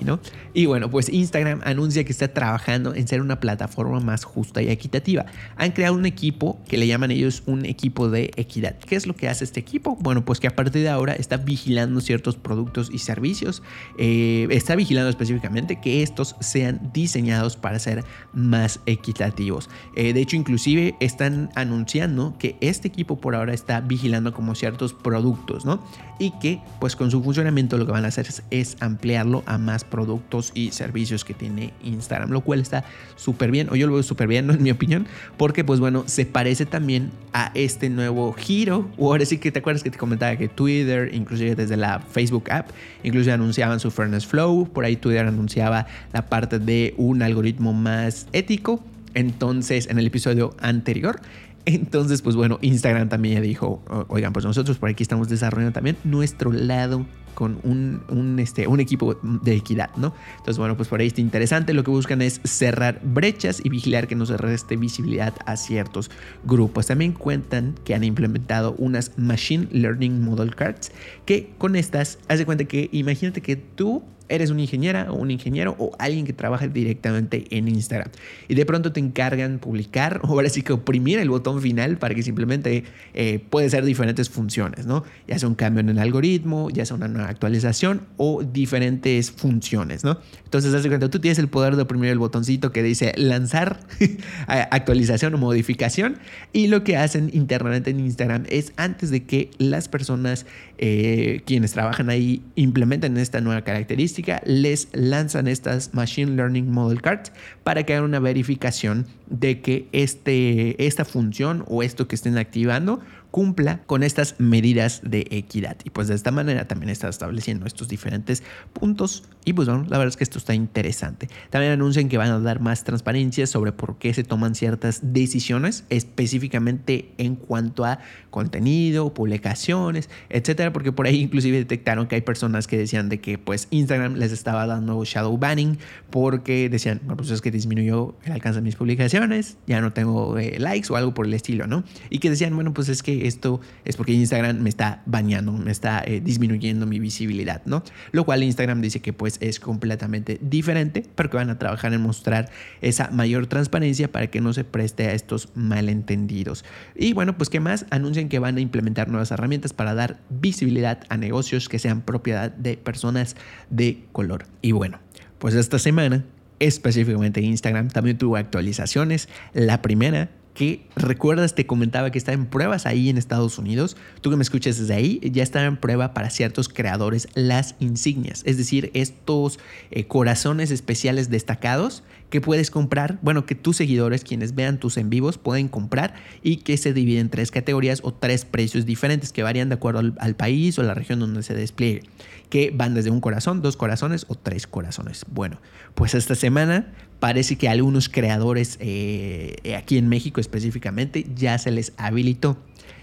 Speaker 1: ¿no? Y bueno, pues Instagram anuncia que está trabajando en ser una plataforma más justa y equitativa. Han creado un equipo que le llaman ellos un equipo de equidad. ¿Qué es lo que hace este equipo? Bueno, pues que a partir de ahora está vigilando ciertos productos y servicios, eh, está vigilando específicamente que estos sean diseñados para ser más equitativos. Eh, de hecho, inclusive están anunciando que este equipo por ahora está vigilando como ciertos productos, ¿no? Y que pues con su funcionamiento lo que van a hacer es, ampliarlo a más productos y servicios que tiene Instagram, lo cual está súper bien, o yo lo veo súper bien, <laughs> en mi opinión, porque pues bueno, se parece también a este nuevo giro, o ahora sí que te acuerdas que te comentaba que Twitter, inclusive desde la Facebook app, incluso anunciaban su Fairness Flow, por ahí Twitter anunciaba la parte de un algoritmo más ético, entonces, en el episodio anterior, entonces, pues bueno, Instagram también ya dijo, oigan, pues nosotros por aquí estamos desarrollando también nuestro lado con un, este, un equipo de equidad, ¿no? Entonces, bueno, pues por ahí está interesante. Lo que buscan es cerrar brechas y vigilar que no se reste visibilidad a ciertos grupos. También cuentan que han implementado unas Machine Learning Model Cards que con estas, haz de cuenta que imagínate que tú eres una ingeniera o un ingeniero o alguien que trabaja directamente en Instagram y de pronto te encargan publicar o <laughs> ahora sí que oprimir el botón final para que simplemente eh, puede ser diferentes funciones, ¿no? Ya sea un cambio en el algoritmo, ya sea una nueva actualización o diferentes funciones, ¿no? Entonces, haz de cuenta, tú tienes el poder de oprimir el botoncito que dice lanzar <laughs> actualización o modificación y lo que hacen internamente en Instagram es antes de que las personas eh, quienes trabajan ahí implementen esta nueva característica, les lanzan estas Machine Learning Model Cards para que hagan una verificación de que este, esta función o esto que estén activando cumpla con estas medidas de equidad. Y pues de esta manera también está estableciendo estos diferentes puntos. Y pues bueno, la verdad es que esto está interesante. También anuncian que van a dar más transparencia sobre por qué se toman ciertas decisiones, específicamente en cuanto a contenido, publicaciones, etcétera, porque por ahí inclusive detectaron que hay personas que decían de que pues Instagram les estaba dando shadow banning porque decían, bueno, pues es que disminuyó el alcance de mis publicaciones, ya no tengo eh, likes o algo por el estilo, ¿no? Y que decían, bueno, pues es esto es porque Instagram me está bañando, me está eh, disminuyendo mi visibilidad, ¿no? Lo cual Instagram dice que pues es completamente diferente, pero que van a trabajar en mostrar esa mayor transparencia para que no se preste a estos malentendidos. Y bueno, pues qué más, anuncian que van a implementar nuevas herramientas para dar visibilidad a negocios que sean propiedad de personas de color. Y bueno, pues esta semana específicamente Instagram también tuvo actualizaciones. La primera que recuerdas, te comentaba que está en pruebas ahí en Estados Unidos. Tú que me escuches desde ahí, ya está en prueba para ciertos creadores las insignias, es decir, estos eh, corazones especiales destacados que puedes comprar, bueno, que tus seguidores, quienes vean tus en vivos, pueden comprar y que se dividen en tres categorías o tres precios diferentes que varían de acuerdo al, país o la región donde se despliegue, que van desde un corazón, dos corazones o tres corazones. Bueno, pues esta semana parece que algunos creadores eh, aquí en México específicamente ya se les habilitó.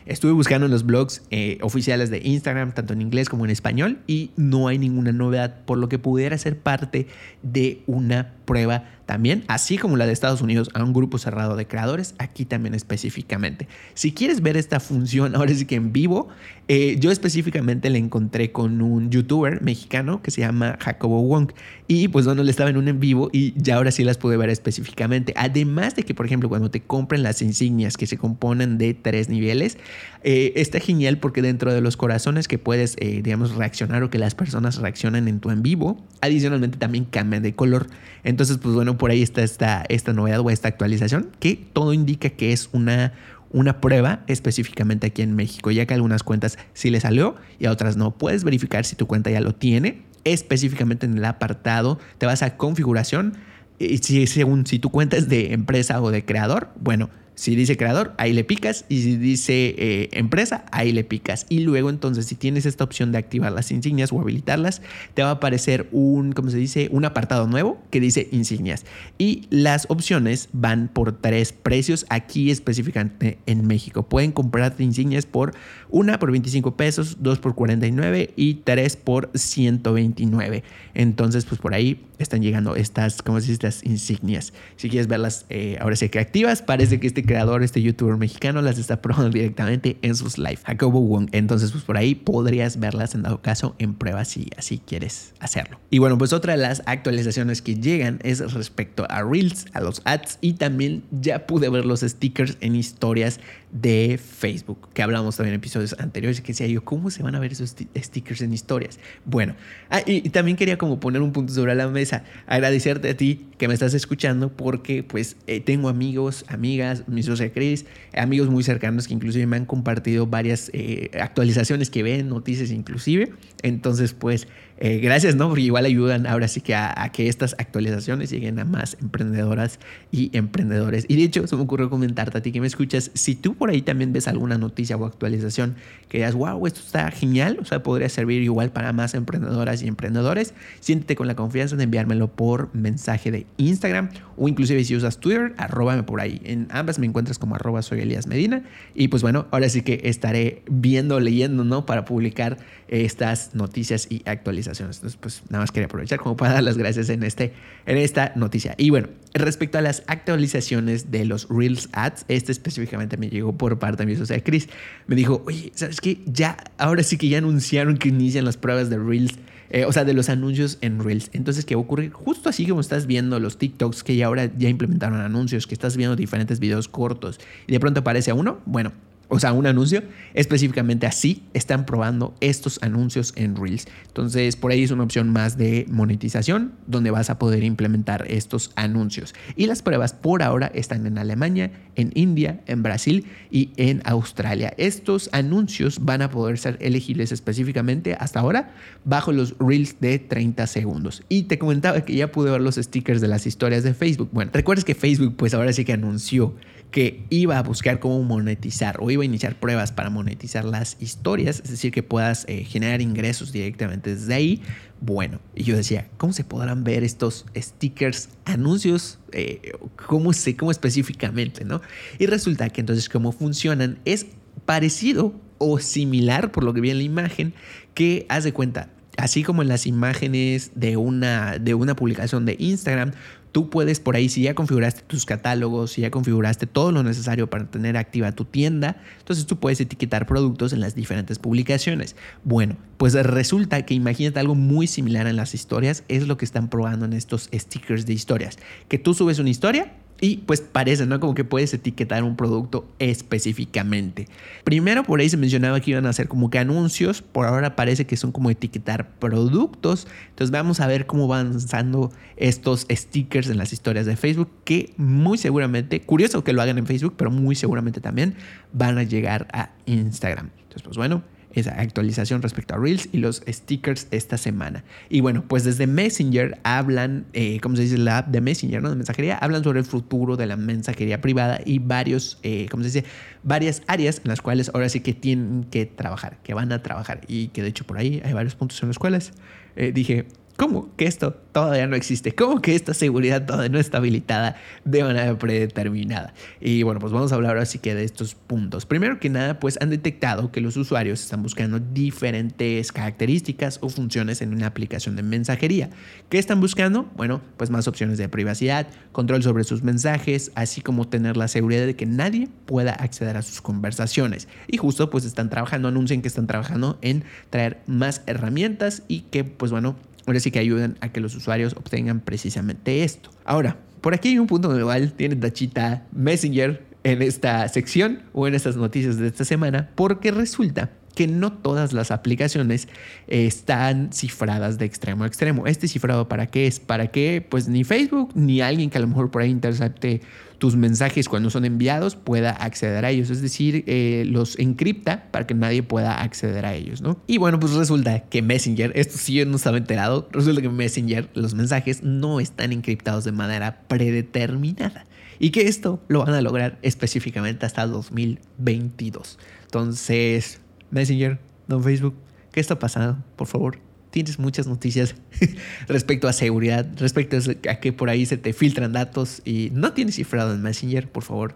Speaker 1: Estuve buscando en los blogs eh, oficiales de Instagram, tanto en inglés como en español, y no hay ninguna novedad, por lo que pudiera ser parte de una prueba también, así como la de Estados Unidos a un grupo cerrado de creadores, aquí también específicamente. Si quieres ver esta función <laughs> ahora sí que en vivo, eh, yo específicamente la encontré con un youtuber mexicano que se llama Jacobo Wong y pues bueno, le estaba en un en vivo y ya ahora sí las pude ver específicamente. Además de que, por ejemplo, cuando te compren las insignias que se componen de tres niveles, eh, está genial porque dentro de los corazones que puedes, eh, digamos, reaccionar o que las personas reaccionen en tu en vivo, adicionalmente también cambian de color. Entonces, pues bueno, por ahí está esta, novedad o esta actualización que todo indica que es una, una prueba específicamente aquí en México, ya que algunas cuentas sí le salió y a otras no. Puedes verificar si tu cuenta ya lo tiene específicamente en el apartado, te vas a configuración y si, según si tu cuenta es de empresa o de creador, bueno, Si dice creador, ahí le picas. Y si dice eh, empresa, ahí le picas. Y luego entonces, si tienes esta opción de activar las insignias o habilitarlas, te va a aparecer un, ¿cómo se dice? Un apartado nuevo que dice insignias. Y las opciones van por tres precios aquí específicamente en México. Pueden comprar insignias por una por 25 pesos, dos por 49 y tres por 129. Entonces, pues por ahí están llegando estas, ¿cómo se dice? Estas insignias. Si quieres verlas eh, ahora sí que activas, parece que este creador, este youtuber mexicano, las está probando directamente en sus live. Jacobo Wong. Entonces, pues por ahí podrías verlas en dado caso en prueba si así quieres hacerlo. Y bueno, pues otra de las actualizaciones que llegan es respecto a Reels, a los ads y también ya pude ver los stickers en historias de Facebook, que hablamos también en episodios anteriores, que decía yo, ¿cómo se van a ver esos stickers en historias? Bueno, ah, y, también quería como poner un punto sobre la mesa, agradecerte a ti que me estás escuchando, porque pues eh, tengo amigos, amigas, mi socia Chris, amigos muy cercanos que inclusive me han compartido varias eh, actualizaciones que ven, noticias inclusive, entonces pues eh, gracias, ¿no? Porque igual ayudan ahora sí que a, que estas actualizaciones lleguen a más emprendedoras y emprendedores. Y de hecho, se me ocurrió comentarte a ti que me escuchas, si tú por ahí también ves alguna noticia o actualización que digas, wow, esto está genial, o sea, podría servir igual para más emprendedoras y emprendedores, siéntete con la confianza de enviármelo por mensaje de Instagram o inclusive si usas Twitter, arróbame por ahí. En ambas me encuentras como soy Elías Medina. Y pues bueno, ahora sí que estaré viendo, leyendo, ¿no? Para publicar estas noticias y actualizaciones. Entonces, pues nada más quería aprovechar como para dar las gracias en, este, en esta noticia. Y bueno, respecto a las actualizaciones de los Reels Ads, este específicamente me llegó por parte de mi socia Chris. Me dijo, oye, ¿sabes qué? Ya, ahora sí que ya anunciaron que inician las pruebas de Reels eh, o sea, de los anuncios en Reels. Entonces, ¿qué ocurrir? Justo así como estás viendo los TikToks que ya ahora ya implementaron anuncios, que estás viendo diferentes videos cortos y de pronto aparece uno, bueno, o sea, un anuncio, específicamente así están probando estos anuncios en Reels. Entonces, por ahí es una opción más de monetización donde vas a poder implementar estos anuncios. Y las pruebas por ahora están en Alemania, en India, en Brasil y en Australia. Estos anuncios van a poder ser elegibles específicamente hasta ahora bajo los Reels de 30 segundos. Y te comentaba que ya pude ver los stickers de las historias de Facebook. Bueno, recuerdas que Facebook pues ahora sí que anunció que iba a buscar cómo monetizar o iba a iniciar pruebas para monetizar las historias, es decir, que puedas eh, generar ingresos directamente desde ahí. Bueno, y yo decía, ¿cómo se podrán ver estos stickers, anuncios? Eh, ¿Cómo sé, cómo específicamente, no? Y resulta que entonces cómo funcionan es parecido o similar, por lo que vi en la imagen, que haz de cuenta, así como en las imágenes de una, de una publicación de Instagram, Tú puedes por ahí, si ya configuraste tus catálogos, si ya configuraste todo lo necesario para tener activa tu tienda, entonces tú puedes etiquetar productos en las diferentes publicaciones. Bueno, pues resulta que imagínate algo muy similar en las historias, es lo que están probando en estos stickers de historias. Que tú subes una historia y pues parece, ¿no? Como que puedes etiquetar un producto específicamente. Primero por ahí se mencionaba que iban a hacer como que anuncios, por ahora parece que son como etiquetar productos. Entonces vamos a ver cómo van avanzando estos stickers en las historias de Facebook, que muy seguramente, curioso que lo hagan en Facebook, pero muy seguramente también van a llegar a Instagram. Entonces pues bueno, esa actualización respecto a Reels y los stickers esta semana. Y bueno, pues desde Messenger hablan, eh, como se dice la app de Messenger, ¿no? De mensajería, hablan sobre el futuro de la mensajería privada y varios, eh, como se dice, varias áreas en las cuales ahora sí que tienen que trabajar, que van a trabajar y que de hecho por ahí hay varios puntos en los cuales eh, dije, ¿Cómo que esto todavía no existe? ¿Cómo que esta seguridad todavía no está habilitada de manera predeterminada? Y bueno, pues vamos a hablar ahora sí que de estos puntos. Primero que nada, pues han detectado que los usuarios están buscando diferentes características o funciones en una aplicación de mensajería. ¿Qué están buscando? Bueno, pues más opciones de privacidad, control sobre sus mensajes, así como tener la seguridad de que nadie pueda acceder a sus conversaciones. Y justo pues están trabajando, anuncian que están trabajando en traer más herramientas y que pues bueno, ahora sí que ayudan a que los usuarios obtengan precisamente esto. Ahora, por aquí hay un punto donde igual tiene tachita Messenger en esta sección o en estas noticias de esta semana, porque resulta que no todas las aplicaciones están cifradas de extremo a extremo. ¿Este cifrado para qué es? Para que pues ni Facebook ni alguien que a lo mejor por ahí intercepte tus mensajes cuando son enviados pueda acceder a ellos. Es decir, eh, los encripta para que nadie pueda acceder a ellos, ¿no? Y bueno, pues resulta que Messenger, esto sí yo no estaba enterado, resulta que Messenger, los mensajes no están encriptados de manera predeterminada. y que esto lo van a lograr específicamente hasta 2022. Entonces, Messenger, Don Facebook, ¿qué está pasando? Por favor, tienes muchas noticias <laughs> respecto a seguridad, respecto a que por ahí se te filtran datos y no tienes cifrado en Messenger, por favor,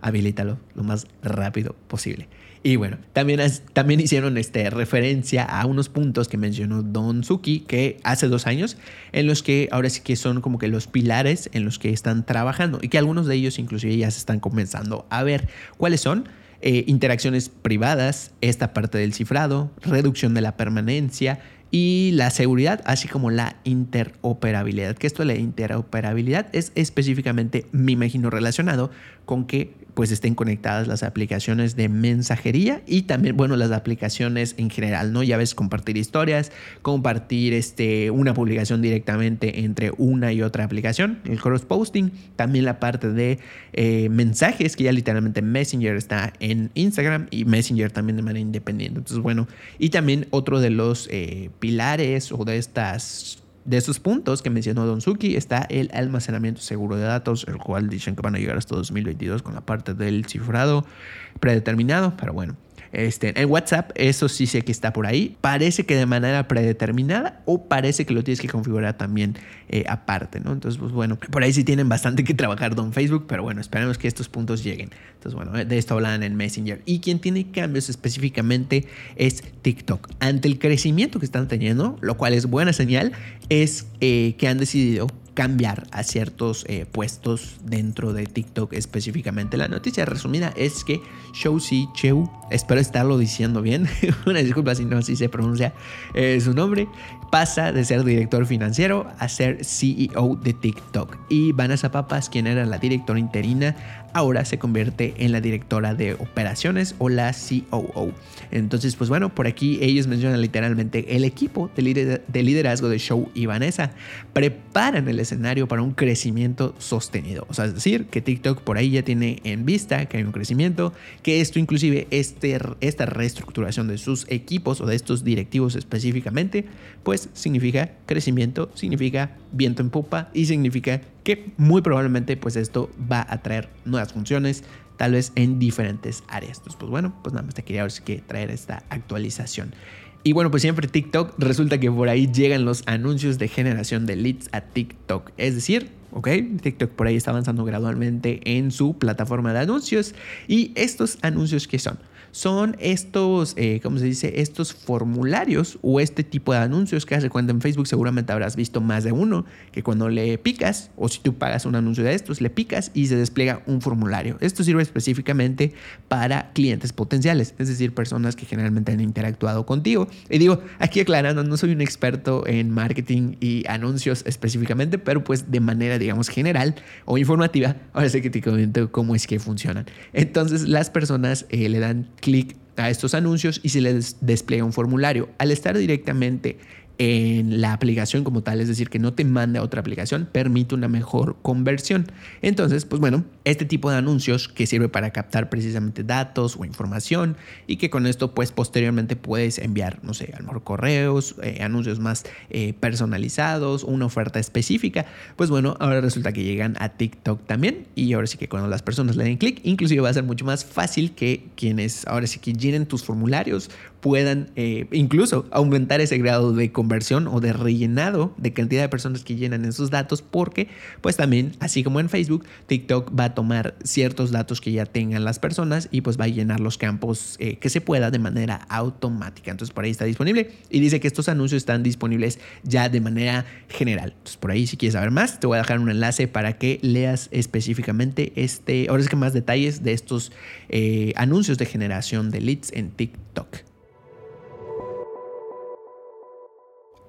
Speaker 1: habilítalo lo más rápido posible. Y bueno, también, también hicieron este, referencia a unos puntos que mencionó Don Suki que hace dos años, en los que ahora sí que son como que los pilares en los que están trabajando y que algunos de ellos inclusive ya se están comenzando a ver. ¿Cuáles son? Eh, interacciones privadas, esta parte del cifrado, reducción de la permanencia, y la seguridad, así como la interoperabilidad. Que esto de la interoperabilidad es específicamente, me imagino, relacionado con que pues estén conectadas las aplicaciones de mensajería y también, bueno, las aplicaciones en general, ¿no? Ya ves, compartir historias, compartir este, una publicación directamente entre una y otra aplicación, el cross posting, también la parte de eh, mensajes, que ya literalmente Messenger está en Instagram y Messenger también de manera independiente. Entonces, bueno, y también otro de los eh, pilares o de estas de esos puntos que mencionó Don Suki está el almacenamiento seguro de datos, el cual dicen que van a llegar hasta 2022 con la parte del cifrado predeterminado, pero bueno, este, en WhatsApp, eso sí sé que está por ahí. Parece que de manera predeterminada o parece que lo tienes que configurar también eh, aparte, ¿no? Entonces, pues bueno, por ahí sí tienen bastante que trabajar Don Facebook, pero bueno, esperemos que estos puntos lleguen. Entonces, bueno, de esto hablan en Messenger. Y quien tiene cambios específicamente es TikTok. Ante el crecimiento que están teniendo, lo cual es buena señal, es eh, que han decidido cambiar a ciertos eh, puestos dentro de TikTok específicamente. La noticia resumida es que Shousi Cheu, espero estarlo diciendo bien, <laughs> una disculpa si no así se pronuncia eh, su nombre, pasa de ser director financiero a ser CEO de TikTok. Y Vanessa Papas, quien era la directora interina, ahora se convierte en la directora de operaciones o la COO. Entonces, pues bueno, por aquí ellos mencionan literalmente el equipo de liderazgo de Show y Vanessa preparan el escenario para un crecimiento sostenido. O sea, es decir, que TikTok por ahí ya tiene en vista que hay un crecimiento, que esto inclusive este, esta reestructuración de sus equipos o de estos directivos específicamente, pues significa crecimiento, significa viento en popa y significa que muy probablemente pues esto va a traer nuevas funciones, tal vez en diferentes áreas. Entonces, pues bueno, pues nada más te quería que traer esta actualización. Y bueno, pues siempre TikTok, resulta que por ahí llegan los anuncios de generación de leads a TikTok. Es decir, ok, TikTok por ahí está avanzando gradualmente en su plataforma de anuncios. Y estos anuncios que son son estos, eh, ¿cómo se dice? Estos formularios o este tipo de anuncios que hace cuenta en Facebook seguramente habrás visto más de uno, que cuando le picas o si tú pagas un anuncio de estos, le picas y se despliega un formulario. Esto sirve específicamente para clientes potenciales, es decir, personas que generalmente han interactuado contigo. Y digo, aquí aclarando, no soy un experto en marketing y anuncios específicamente, pero pues de manera, digamos, general o informativa, ahora sé que te comento cómo es que funcionan. Entonces las personas eh, le dan clic a estos anuncios y se les despliega un formulario. Al estar directamente en la aplicación como tal, es decir, que no te mande a otra aplicación, permite una mejor conversión. Entonces, pues bueno, este tipo de anuncios que sirve para captar precisamente datos o información y que con esto pues posteriormente puedes enviar, no sé, a lo mejor correos, eh, anuncios más eh, personalizados, una oferta específica, pues bueno, ahora resulta que llegan a TikTok también y ahora sí que cuando las personas le den clic, inclusive va a ser mucho más fácil que quienes ahora sí que llenen tus formularios puedan eh, incluso aumentar ese grado de conversión o de rellenado de cantidad de personas que llenan esos datos porque pues también así como en Facebook TikTok va a tomar ciertos datos que ya tengan las personas y pues va a llenar los campos eh, que se pueda de manera automática. Entonces por ahí está disponible. Y dice que estos anuncios están disponibles ya de manera general. Entonces por ahí si quieres saber más te voy a dejar un enlace para que leas específicamente este ahora es que más detalles de estos eh, anuncios de generación de leads en TikTok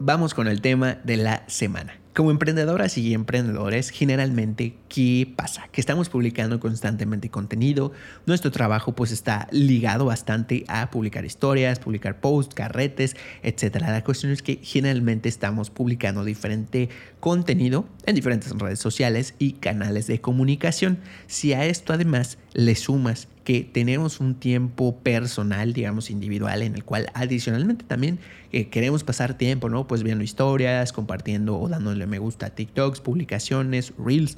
Speaker 1: vamos con el tema de la semana. Como emprendedoras y emprendedores, generalmente, ¿qué pasa? Que estamos publicando constantemente contenido. Nuestro trabajo pues está ligado bastante a publicar historias, publicar posts, carretes, etc. La cuestión es que generalmente estamos publicando diferente contenido en diferentes redes sociales y canales de comunicación. Si a esto además le sumas que tenemos un tiempo personal, digamos, individual, en el cual adicionalmente también eh, queremos pasar tiempo, ¿no? Pues viendo historias, compartiendo o dándole me gusta a TikToks, publicaciones, Reels,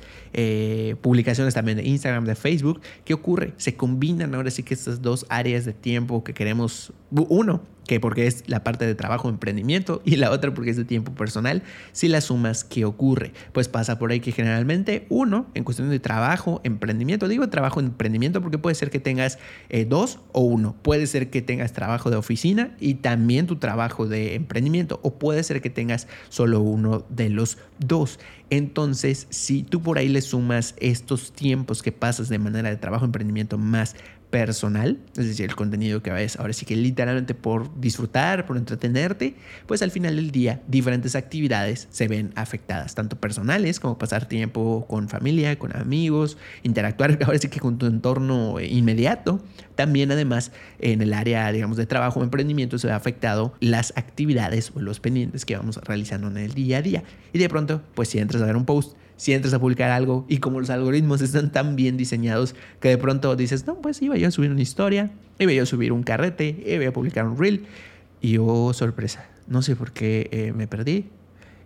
Speaker 1: publicaciones también de Instagram, de Facebook. ¿Qué ocurre? Se combinan ahora sí que estas dos áreas de tiempo que queremos, uno, que porque es la parte de trabajo, emprendimiento, y la otra porque es de tiempo personal, si la sumas, ¿qué ocurre? Pues pasa por ahí que generalmente uno, en cuestión de trabajo, emprendimiento, digo trabajo, emprendimiento, porque puede ser que tengas eh, dos o uno, puede ser que tengas trabajo de oficina y también tu trabajo de emprendimiento, o puede ser que tengas solo uno de los dos. Entonces, si tú por ahí le sumas estos tiempos que pasas de manera de trabajo, emprendimiento más personal, es decir, el contenido que ves ahora sí que literalmente por disfrutar, por entretenerte, pues al final del día diferentes actividades se ven afectadas, tanto personales como pasar tiempo con familia, con amigos, interactuar <laughs> ahora sí que con tu entorno inmediato, también además en el área, digamos, de trabajo o emprendimiento se ve afectado las actividades o los pendientes que vamos realizando en el día a día. Y de pronto, pues si entras a ver un post, si entras a publicar algo y como los algoritmos están tan bien diseñados que de pronto dices, no, pues iba yo a subir una historia, iba yo a subir un carrete, iba a publicar un reel y oh, sorpresa, no sé por qué eh, me perdí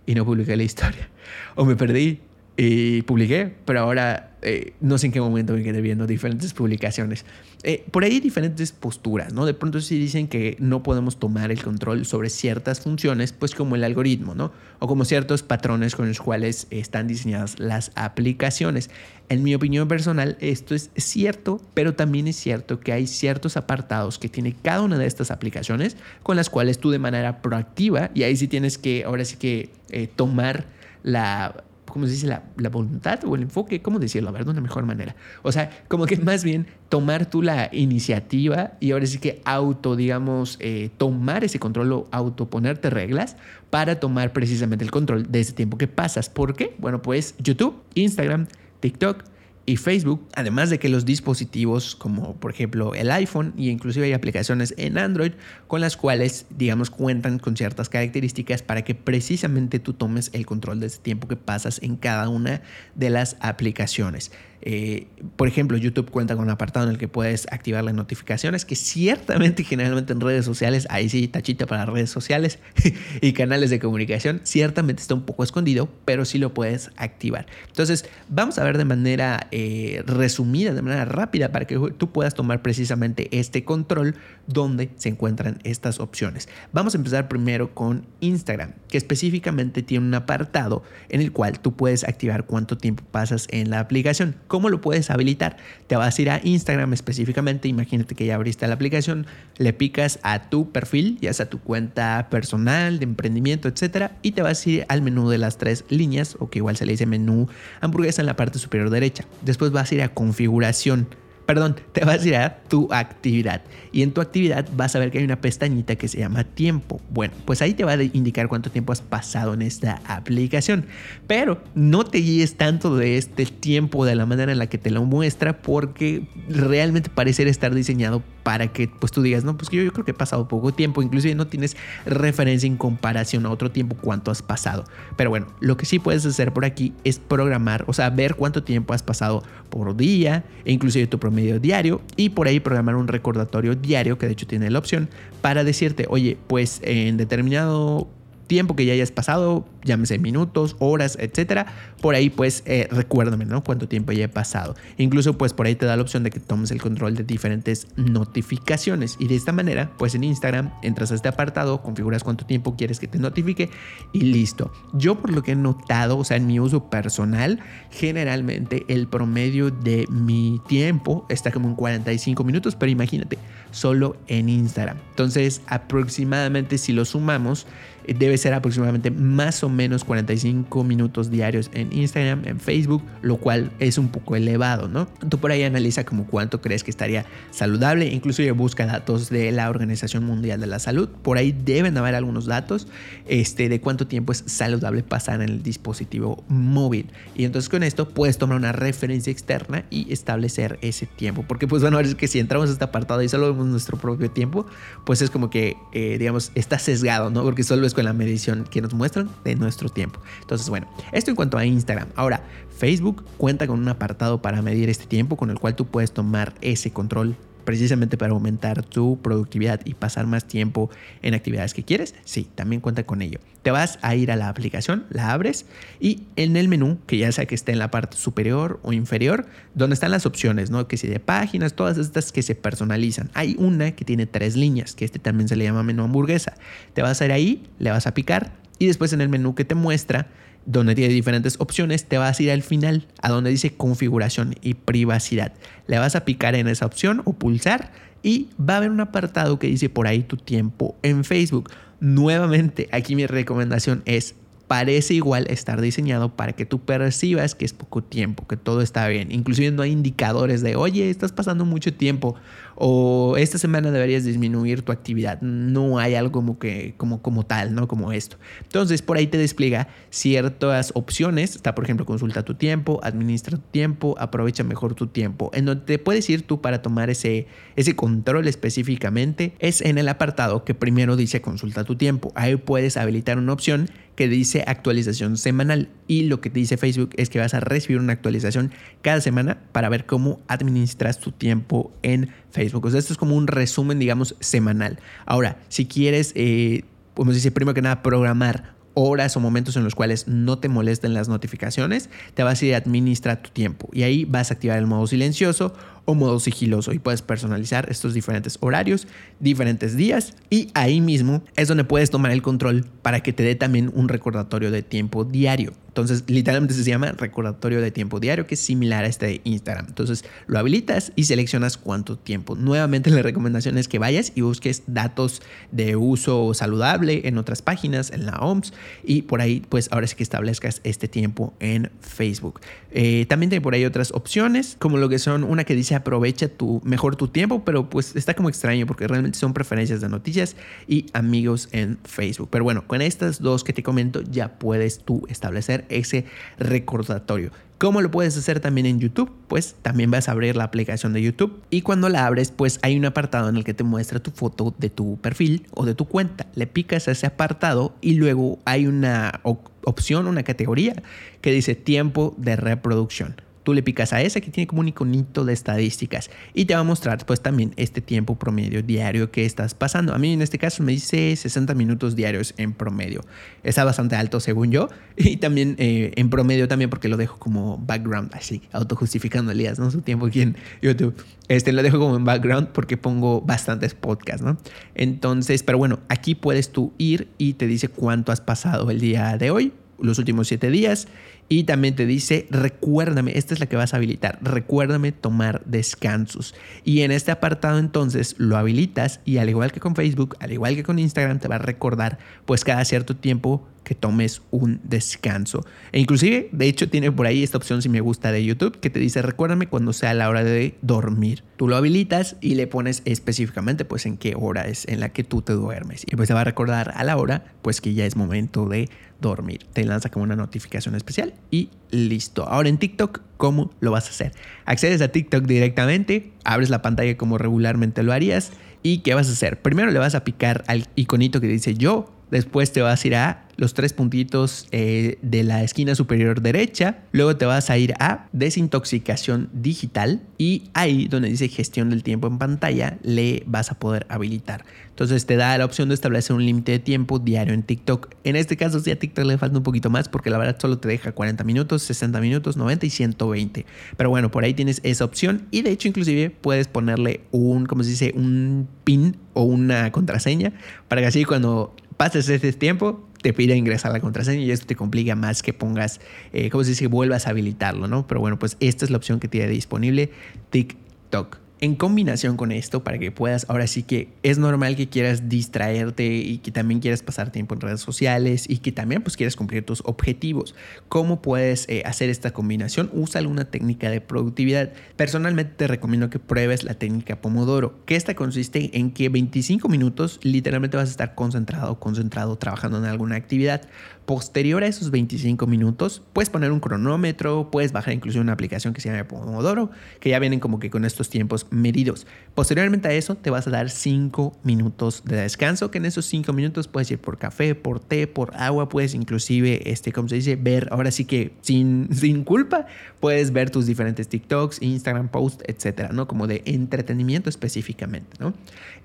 Speaker 1: y no publiqué la historia. O me perdí y publiqué, pero ahora eh, no sé en qué momento me quedé viendo diferentes publicaciones. Eh, por ahí hay diferentes posturas, ¿no? De pronto sí dicen que no podemos tomar el control sobre ciertas funciones, pues como el algoritmo, ¿no? O como ciertos patrones con los cuales están diseñadas las aplicaciones. En mi opinión personal, esto es cierto, pero también es cierto que hay ciertos apartados que tiene cada una de estas aplicaciones con las cuales tú de manera proactiva, y ahí sí tienes que, ahora sí que eh, tomar la ¿cómo se dice? La, voluntad o el enfoque, ¿cómo decirlo? A ver, de una mejor manera. O sea, como que más bien tomar tú la iniciativa y ahora sí que auto, digamos, eh, tomar ese control o autoponerte reglas para tomar precisamente el control de ese tiempo que pasas. ¿Por qué? Bueno, pues YouTube, Instagram, TikTok, y Facebook, además de que los dispositivos como por ejemplo el iPhone y inclusive hay aplicaciones en Android con las cuales digamos cuentan con ciertas características para que precisamente tú tomes el control de ese tiempo que pasas en cada una de las aplicaciones. Eh, por ejemplo, YouTube cuenta con un apartado en el que puedes activar las notificaciones, que ciertamente generalmente en redes sociales, ahí sí, tachita para redes sociales <laughs> y canales de comunicación, ciertamente está un poco escondido, pero sí lo puedes activar. Entonces, vamos a ver de manera eh, resumida, de manera rápida, para que tú puedas tomar precisamente este control donde se encuentran estas opciones. Vamos a empezar primero con Instagram, que específicamente tiene un apartado en el cual tú puedes activar cuánto tiempo pasas en la aplicación. ¿Cómo lo puedes habilitar? Te vas a ir a Instagram específicamente, imagínate que ya abriste la aplicación, le picas a tu perfil, ya sea tu cuenta personal, de emprendimiento, etcétera, y te vas a ir al menú de las tres líneas, o que igual se le dice menú hamburguesa en la parte superior derecha. Después vas a ir a configuración perdón, te vas a ir a tu actividad y en tu actividad vas a ver que hay una pestañita que se llama tiempo. Bueno, pues ahí te va a indicar cuánto tiempo has pasado en esta aplicación, pero no te guíes tanto de este tiempo de la manera en la que te lo muestra porque realmente parece estar diseñado para que pues tú digas, no, pues yo, yo creo que he pasado poco tiempo, inclusive no tienes referencia en comparación a otro tiempo cuánto has pasado. Pero bueno, lo que sí puedes hacer por aquí es programar, o sea, ver cuánto tiempo has pasado por día, e inclusive tu promedio diario, y por ahí programar un recordatorio diario, que de hecho tiene la opción, para decirte, oye, pues en determinado tiempo que ya hayas pasado, llámese minutos, horas, etcétera, por ahí pues eh, recuérdame, ¿no? Cuánto tiempo ya he pasado. Incluso pues por ahí te da la opción de que tomes el control de diferentes notificaciones y de esta manera pues en Instagram entras a este apartado, configuras cuánto tiempo quieres que te notifique y listo. Yo por lo que he notado, o sea, en mi uso personal, generalmente el promedio de mi tiempo está como en 45 minutos, pero imagínate, solo en Instagram. Entonces aproximadamente si lo sumamos, debe ser aproximadamente más o menos 45 minutos diarios en Instagram, en Facebook, lo cual es un poco elevado, ¿no? Tú por ahí analiza como cuánto crees que estaría saludable, incluso busca datos de la Organización Mundial de la Salud, por ahí deben haber algunos datos este, de cuánto tiempo es saludable pasar en el dispositivo móvil. Y entonces con esto puedes tomar una referencia externa y establecer ese tiempo, porque pues bueno, es que si entramos a este apartado y solo vemos nuestro propio tiempo, pues es como que, eh, digamos, está sesgado, ¿no? Porque solo es con la medición que nos muestran de nuestro tiempo. Entonces, bueno, esto en cuanto a Instagram. Ahora, Facebook cuenta con un apartado para medir este tiempo con el cual tú puedes tomar ese control precisamente para aumentar tu productividad y pasar más tiempo en actividades que quieres, sí, también cuenta con ello. Te vas a ir a la aplicación, la abres y en el menú, que ya sea que esté en la parte superior o inferior, donde están las opciones, ¿no? Que si de páginas, todas estas que se personalizan. Hay una que tiene tres líneas, que este también se le llama menú hamburguesa. Te vas a ir ahí, le vas a picar y después en el menú que te muestra donde tiene diferentes opciones, te vas a ir al final, a donde dice configuración y privacidad. Le vas a picar en esa opción o pulsar y va a haber un apartado que dice por ahí tu tiempo en Facebook. Nuevamente, aquí mi recomendación es parece igual estar diseñado para que tú percibas que es poco tiempo, que todo está bien. Inclusive no hay indicadores de, oye, estás pasando mucho tiempo o esta semana deberías disminuir tu actividad. No hay algo como que como como tal, ¿no? Como esto. Entonces, por ahí te despliega ciertas opciones, está por ejemplo, consulta tu tiempo, administra tu tiempo, aprovecha mejor tu tiempo. En donde te puedes ir tú para tomar ese ese control específicamente es en el apartado que primero dice consulta tu tiempo. Ahí puedes habilitar una opción que dice actualización semanal y lo que te dice Facebook es que vas a recibir una actualización cada semana para ver cómo administras tu tiempo en Facebook. O sea, esto es como un resumen, digamos, semanal. Ahora, si quieres, eh, como dice, primero que nada, programar horas o momentos en los cuales no te molesten las notificaciones, te vas a ir a administrar tu tiempo y ahí vas a activar el modo silencioso o modo sigiloso y puedes personalizar estos diferentes horarios, diferentes días y ahí mismo es donde puedes tomar el control para que te dé también un recordatorio de tiempo diario. Entonces, literalmente se llama recordatorio de tiempo diario, que es similar a este de Instagram. Entonces, lo habilitas y seleccionas cuánto tiempo. Nuevamente, la recomendación es que vayas y busques datos de uso saludable en otras páginas, en la OMS, y por ahí, pues ahora sí que establezcas este tiempo en Facebook. Eh, también hay por ahí otras opciones, como lo que son una que dice aprovecha tu, mejor tu tiempo, pero pues está como extraño porque realmente son preferencias de noticias y amigos en Facebook. Pero bueno, con estas dos que te comento ya puedes tú establecer ese recordatorio. ¿Cómo lo puedes hacer también en YouTube? Pues también vas a abrir la aplicación de YouTube y cuando la abres pues hay un apartado en el que te muestra tu foto de tu perfil o de tu cuenta. Le picas a ese apartado y luego hay una opción, una categoría que dice tiempo de reproducción. Tú le picas a ese que tiene como un iconito de estadísticas y te va a mostrar pues también este tiempo promedio diario que estás pasando. A mí en este caso me dice 60 minutos diarios en promedio. Está bastante alto según yo <laughs> y también eh, en promedio también porque lo dejo como background, así, autojustificando Elías, ¿no? Su tiempo aquí en YouTube. Este lo dejo como en background porque pongo bastantes podcasts, ¿no? Entonces, pero bueno, aquí puedes tú ir y te dice cuánto has pasado el día de hoy los últimos siete días y también te dice, recuérdame, esta es la que vas a habilitar, recuérdame tomar descansos. Y en este apartado entonces lo habilitas y al igual que con Facebook, al igual que con Instagram, te va a recordar pues cada cierto tiempo que tomes un descanso. E inclusive, de hecho, tiene por ahí esta opción si me gusta de YouTube que te dice recuérdame cuando sea la hora de dormir. Tú lo habilitas y le pones específicamente pues en qué hora es en la que tú te duermes. Y pues te va a recordar a la hora pues que ya es momento de dormir. Te lanza como una notificación especial y listo. Ahora en TikTok, ¿cómo lo vas a hacer? Accedes a TikTok directamente, abres la pantalla como regularmente lo harías y ¿qué vas a hacer? Primero le vas a picar al iconito que dice yo Después te vas a ir a los tres puntitos eh, de la esquina superior derecha. Luego te vas a ir a desintoxicación digital y ahí donde dice gestión del tiempo en pantalla le vas a poder habilitar. Entonces te da la opción de establecer un límite de tiempo diario en TikTok. En este caso sí a TikTok le falta un poquito más porque la verdad solo te deja 40 minutos, 60 minutos, 90 y 120. Pero bueno, por ahí tienes esa opción y de hecho inclusive puedes ponerle un, como se dice, un pin o una contraseña para que así cuando pases ese tiempo, te pide ingresar la contraseña y esto te complica más que pongas, eh, como se dice, vuelvas a habilitarlo, ¿no? Pero bueno, pues esta es la opción que tiene disponible TikTok en combinación con esto, para que puedas, ahora sí que es normal que quieras distraerte y que también quieras pasar tiempo en redes sociales y que también pues quieras cumplir tus objetivos. ¿Cómo puedes eh, hacer esta combinación? Usa alguna técnica de productividad. Personalmente te recomiendo que pruebes la técnica Pomodoro, que esta consiste en que 25 minutos literalmente vas a estar concentrado concentrado trabajando en alguna actividad. Posterior a esos 25 minutos, puedes poner un cronómetro, puedes bajar incluso una aplicación que se llama Pomodoro, que ya vienen como que con estos tiempos medidos. Posteriormente a eso, te vas a dar 5 minutos de descanso, que en esos 5 minutos puedes ir por café, por té, por agua, puedes inclusive, este, como se dice, ver, ahora sí que sin, <laughs> sin culpa, puedes ver tus diferentes TikToks, Instagram posts, etcétera, ¿no? Como de entretenimiento específicamente, ¿no?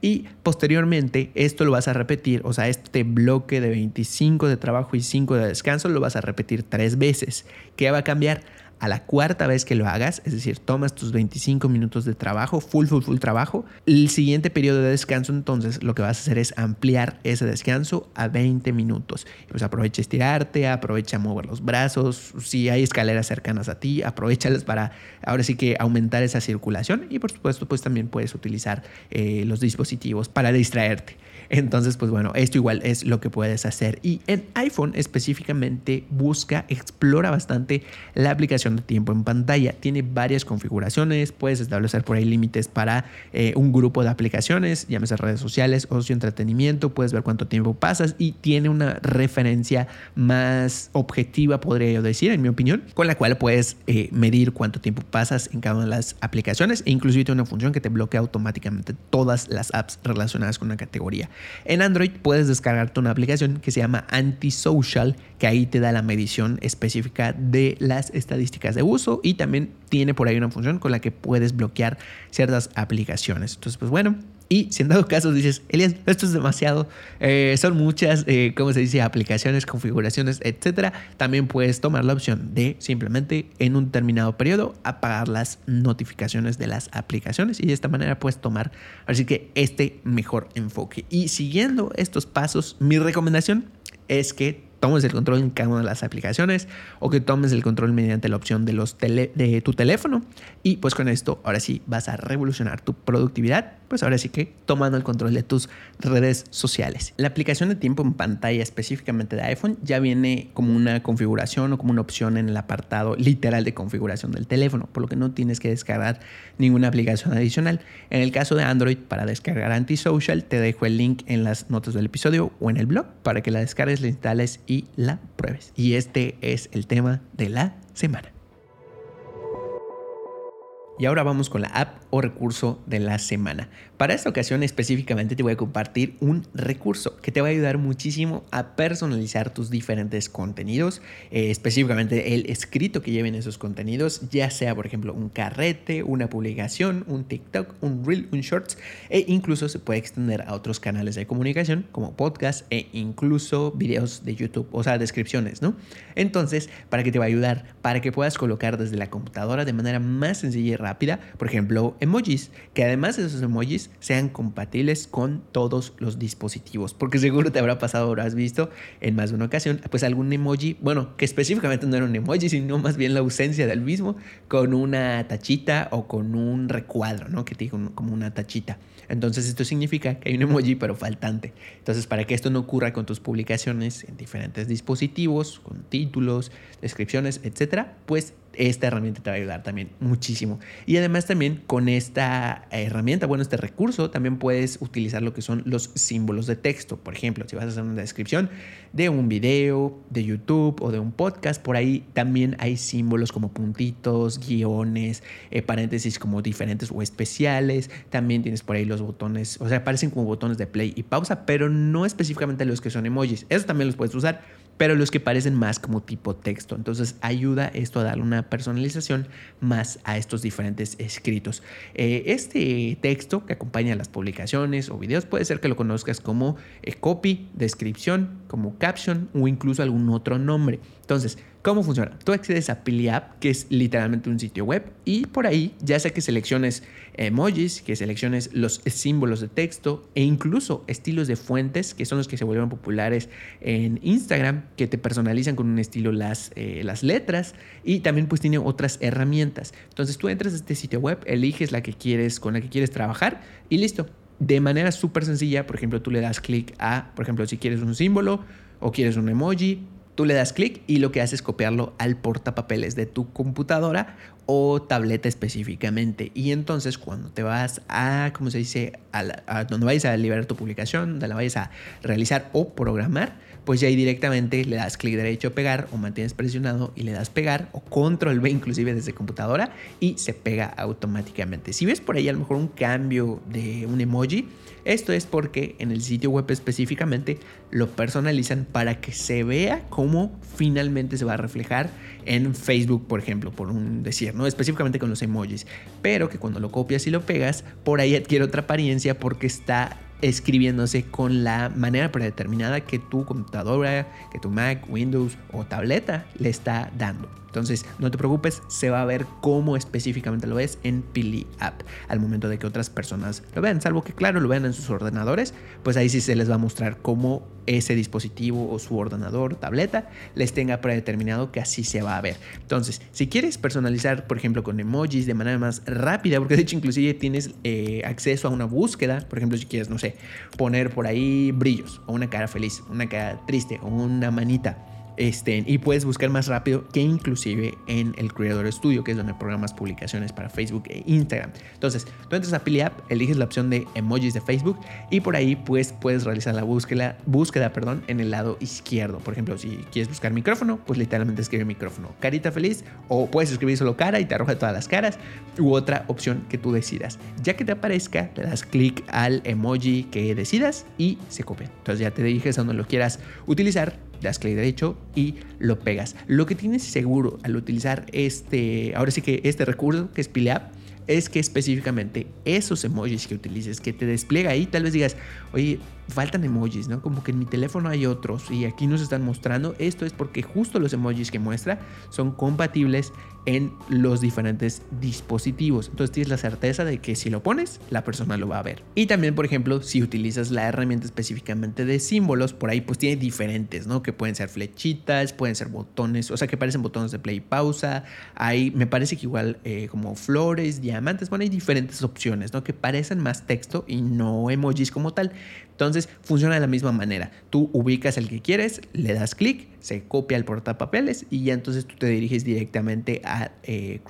Speaker 1: Y posteriormente, esto lo vas a repetir, o sea, este bloque de 25 de trabajo y de descanso lo vas a repetir tres veces. ¿Qué va a cambiar? A la cuarta vez que lo hagas, es decir, tomas tus 25 minutos de trabajo, full, full, full trabajo, el siguiente periodo de descanso, entonces lo que vas a hacer es ampliar ese descanso a 20 minutos. Pues aprovecha estirarte, aprovecha mover los brazos, si hay escaleras cercanas a ti, aprovechalas para ahora sí que aumentar esa circulación y por supuesto pues también puedes utilizar eh, los dispositivos para distraerte. Entonces, pues bueno, esto igual es lo que puedes hacer. Y en iPhone específicamente busca, explora bastante la aplicación de tiempo en pantalla. Tiene varias configuraciones, puedes establecer por ahí límites para eh, un grupo de aplicaciones, llámese redes sociales, ocio, entretenimiento, puedes ver cuánto tiempo pasas y tiene una referencia más objetiva, podría yo decir, en mi opinión, con la cual puedes eh, medir cuánto tiempo pasas en cada una de las aplicaciones e inclusive tiene una función que te bloquea automáticamente todas las apps relacionadas con una categoría. En Android puedes descargarte una aplicación que se llama Antisocial, que ahí te da la medición específica de las estadísticas de uso y también tiene por ahí una función con la que puedes bloquear ciertas aplicaciones. Entonces, pues bueno, y si en dado caso dices, Elias, esto es demasiado, eh, son muchas, eh, ¿cómo se dice?, aplicaciones, configuraciones, etcétera, también puedes tomar la opción de simplemente en un determinado periodo apagar las notificaciones de las aplicaciones y de esta manera puedes tomar, así que este mejor enfoque. Y siguiendo estos pasos, mi recomendación es que tomes el control en cada una de las aplicaciones o que tomes el control mediante la opción de, los de tu teléfono. Y pues con esto, ahora sí, vas a revolucionar tu productividad. Pues ahora sí que tomando el control de tus redes sociales. La aplicación de tiempo en pantalla específicamente de iPhone ya viene como una configuración o como una opción en el apartado literal de configuración del teléfono, por lo que no tienes que descargar ninguna aplicación adicional. En el caso de Android, para descargar Antisocial, te dejo el link en las notas del episodio o en el blog para que la descargues, la instales y la pruebes. Y este es el tema de la semana. Y ahora vamos con la app o recurso de la semana. Para esta ocasión específicamente te voy a compartir un recurso que te va a ayudar muchísimo a personalizar tus diferentes contenidos, eh, específicamente el escrito que lleven esos contenidos, ya sea por ejemplo un carrete, una publicación, un TikTok, un reel, un shorts e incluso se puede extender a otros canales de comunicación como podcast e incluso videos de YouTube, o sea, descripciones, ¿no? Entonces, ¿para qué te va a ayudar? Para que puedas colocar desde la computadora de manera más sencilla y rápida por ejemplo, emojis, que además de esos emojis sean compatibles con todos los dispositivos, porque seguro te habrá pasado, habrás visto en más de una ocasión, pues algún emoji, bueno, que específicamente no era un emoji, sino más bien la ausencia del mismo, con una tachita o con un recuadro, ¿no? Que te digo como una tachita. Entonces esto significa que hay un emoji pero faltante. Entonces para que esto no ocurra con tus publicaciones en diferentes dispositivos, con títulos, descripciones, etcétera, pues esta herramienta te va a ayudar también muchísimo. Y además también con esta herramienta, bueno, este recurso, también puedes utilizar lo que son los símbolos de texto. Por ejemplo, si vas a hacer una descripción de un video, de YouTube o de un podcast, por ahí también hay símbolos como puntitos, guiones, eh, paréntesis como diferentes o especiales. También tienes por ahí los botones, o sea, aparecen como botones de play y pausa, pero no específicamente los que son emojis. Eso también los puedes usar pero los que parecen más como tipo texto. Entonces ayuda esto a darle una personalización más a estos diferentes escritos. Eh, este texto que acompaña las publicaciones o videos puede ser que lo conozcas como eh, copy, descripción, como caption o incluso algún otro nombre. Entonces, ¿Cómo funciona? Tú accedes a PiliApp, que es literalmente un sitio web, y por ahí, ya sea que selecciones emojis, que selecciones los símbolos de texto e incluso estilos de fuentes, que son los que se vuelven populares en Instagram, que te personalizan con un estilo las, eh, las letras, y también pues tiene otras herramientas. Entonces tú entras a este sitio web, eliges la que quieres, con la que quieres trabajar, y listo. De manera súper sencilla, por ejemplo, tú le das clic a, por ejemplo, si quieres un símbolo o quieres un emoji, Tú le das clic y lo que haces es copiarlo al portapapeles de tu computadora o tableta específicamente. Y entonces cuando te vas a, ¿cómo se dice? A, donde vayas a liberar tu publicación, donde la vayas a realizar o programar, pues ya ahí directamente le das clic derecho pegar o mantienes presionado y le das pegar o control V inclusive desde computadora y se pega automáticamente. Si ves por ahí a lo mejor un cambio de un emoji, esto es porque en el sitio web específicamente lo personalizan para que se vea cómo finalmente se va a reflejar en Facebook, por ejemplo, por un decir, ¿no? Específicamente con los emojis. Pero que cuando lo copias y lo pegas, por ahí adquiere otra apariencia porque está escribiéndose con la manera predeterminada que tu computadora, que tu Mac, Windows o tableta le está dando. Entonces, no te preocupes, se va a ver cómo específicamente lo ves en Pili App al momento de que otras personas lo vean, salvo que claro lo vean en sus ordenadores, pues ahí sí se les va a mostrar cómo ese dispositivo o su ordenador, tableta, les tenga predeterminado que así se va a ver. Entonces, si quieres personalizar, por ejemplo, con emojis de manera más rápida, porque de hecho inclusive tienes eh, acceso a una búsqueda, por ejemplo, si quieres, no sé, poner por ahí brillos o una cara feliz, una cara triste o una manita este, y puedes buscar más rápido que inclusive en el Creator Studio, que es donde programas publicaciones para Facebook e Instagram. Entonces, tú entras a Pili App, eliges la opción de emojis de Facebook y por ahí pues puedes realizar la búsqueda, búsqueda perdón, en el lado izquierdo. Por ejemplo, si quieres buscar micrófono, pues literalmente escribe micrófono. Carita feliz o puedes escribir solo cara y te arroja todas las caras u otra opción que tú decidas. Ya que te aparezca, le das clic al emoji que decidas y se copia. Entonces ya te diriges a donde lo quieras utilizar das clic derecho y lo pegas. Lo que tienes seguro al utilizar este, ahora sí que este recurso que es PileApp, es que específicamente esos emojis que utilices, que te despliega ahí, tal vez digas, oye, faltan emojis, ¿no? Como que en mi teléfono hay otros y aquí nos están mostrando. Esto es porque justo los emojis que muestra son compatibles en los diferentes dispositivos. Entonces tienes la certeza de que si lo pones, la persona lo va a ver. Y también, por ejemplo, si utilizas la herramienta específicamente de símbolos, por ahí pues tiene diferentes, ¿no? Que pueden ser flechitas, pueden ser botones, o sea, que parecen botones de play y pausa. Hay, me parece que igual eh, como flores, diamantes, bueno, hay diferentes opciones, ¿no? Que parecen más texto y no emojis como tal. Entonces funciona de la misma manera. Tú ubicas el que quieres, le das clic, se copia el portapapeles y ya entonces tú te diriges directamente a eh,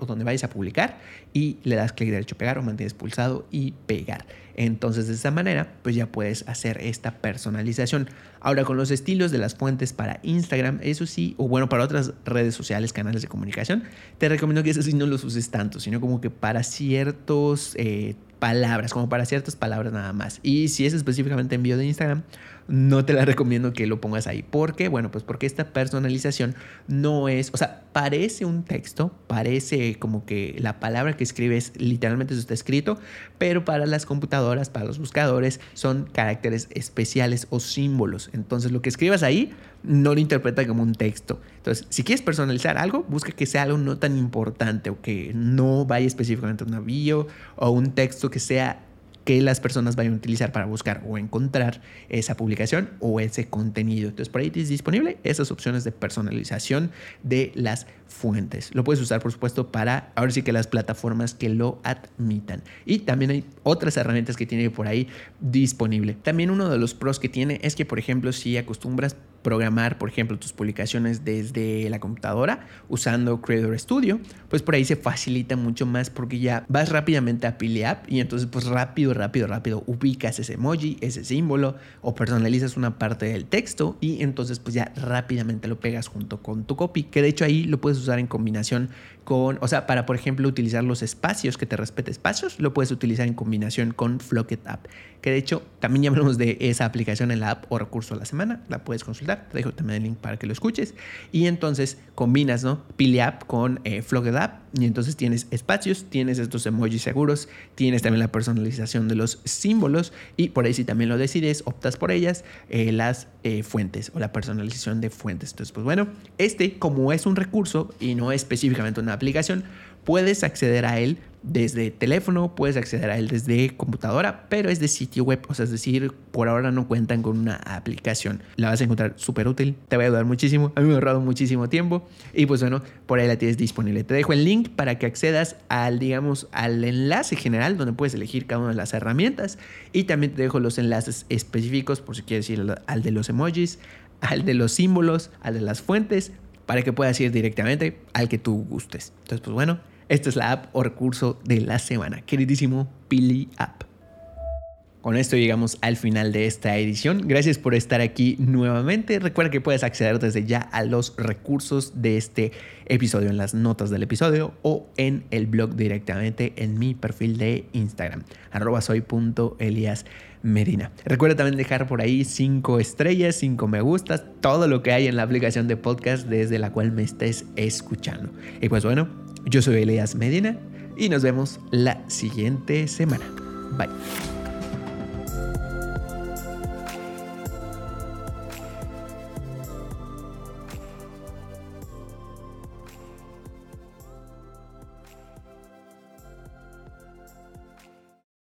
Speaker 1: o donde vayas a publicar y le das clic derecho pegar o mantienes pulsado y pegar. Entonces de esta manera pues ya puedes hacer esta personalización. Ahora con los estilos de las fuentes para Instagram, eso sí, o bueno, para otras redes sociales, canales de comunicación, te recomiendo que eso sí no los uses tanto, sino como que para ciertos... Eh, palabras, como para ciertas palabras nada más. Y si es específicamente envío de Instagram, no te la recomiendo que lo pongas ahí. ¿Por qué? Bueno, pues porque esta personalización no es, o sea, parece un texto, parece como que la palabra que escribes literalmente está escrito, pero para las computadoras, para los buscadores, son caracteres especiales o símbolos. Entonces lo que escribas ahí no lo interpreta como un texto. Entonces, si quieres personalizar algo, busca que sea algo no tan importante o que no vaya específicamente a un bio o un texto que sea que las personas vayan a utilizar para buscar o encontrar esa publicación o ese contenido. Entonces por ahí tienes disponible esas opciones de personalización de las fuentes. Lo puedes usar por supuesto para ahora sí que las plataformas que lo admitan. Y también hay otras herramientas que tiene por ahí disponible. También uno de los pros que tiene es que por ejemplo si acostumbras programar, por ejemplo, tus publicaciones desde la computadora usando Creator Studio, pues por ahí se facilita mucho más porque ya vas rápidamente a PiliApp y entonces pues rápido, rápido, rápido ubicas ese emoji, ese símbolo o personalizas una parte del texto y entonces pues ya rápidamente lo pegas junto con tu copy, que de hecho ahí lo puedes usar en combinación con, o sea, para por ejemplo utilizar los espacios, que te respete espacios, lo puedes utilizar en combinación con Flocket App, que de hecho también ya hablamos de esa aplicación en la app o recurso de la semana, la puedes consultar, te dejo también el link para que lo escuches y entonces combinas, ¿no? Pili App con eh, Flocket App y entonces tienes espacios, tienes estos emojis seguros, tienes también la personalización de los símbolos y por ahí si también lo decides, optas por ellas, eh, las eh, fuentes o la personalización de fuentes. Entonces, pues bueno, este como es un recurso y no específicamente una aplicación, puedes acceder a él desde teléfono, puedes acceder a él desde computadora, pero es de sitio web, o sea, es decir, por ahora no cuentan con una aplicación. La vas a encontrar súper útil, te va a ayudar muchísimo, a mí me ha ahorrado muchísimo tiempo y pues bueno, por ahí la tienes disponible. Te dejo el link para que accedas al, digamos, al enlace general donde puedes elegir cada una de las herramientas y también te dejo los enlaces específicos por si quieres ir al de los emojis, al de los símbolos, al de las fuentes para que puedas ir directamente al que tú gustes. Entonces, pues bueno, esta es la app o recurso de la semana. Queridísimo Pili App. Con esto llegamos al final de esta edición. Gracias por estar aquí nuevamente. Recuerda que puedes acceder desde ya a los recursos de este episodio en las notas del episodio o en el blog directamente en mi perfil de Instagram, arroba Medina. Recuerda también dejar por ahí cinco estrellas, cinco me gustas, todo lo que hay en la aplicación de podcast desde la cual me estés escuchando. Y pues bueno, yo soy Elias Medina y nos vemos la siguiente semana. Bye.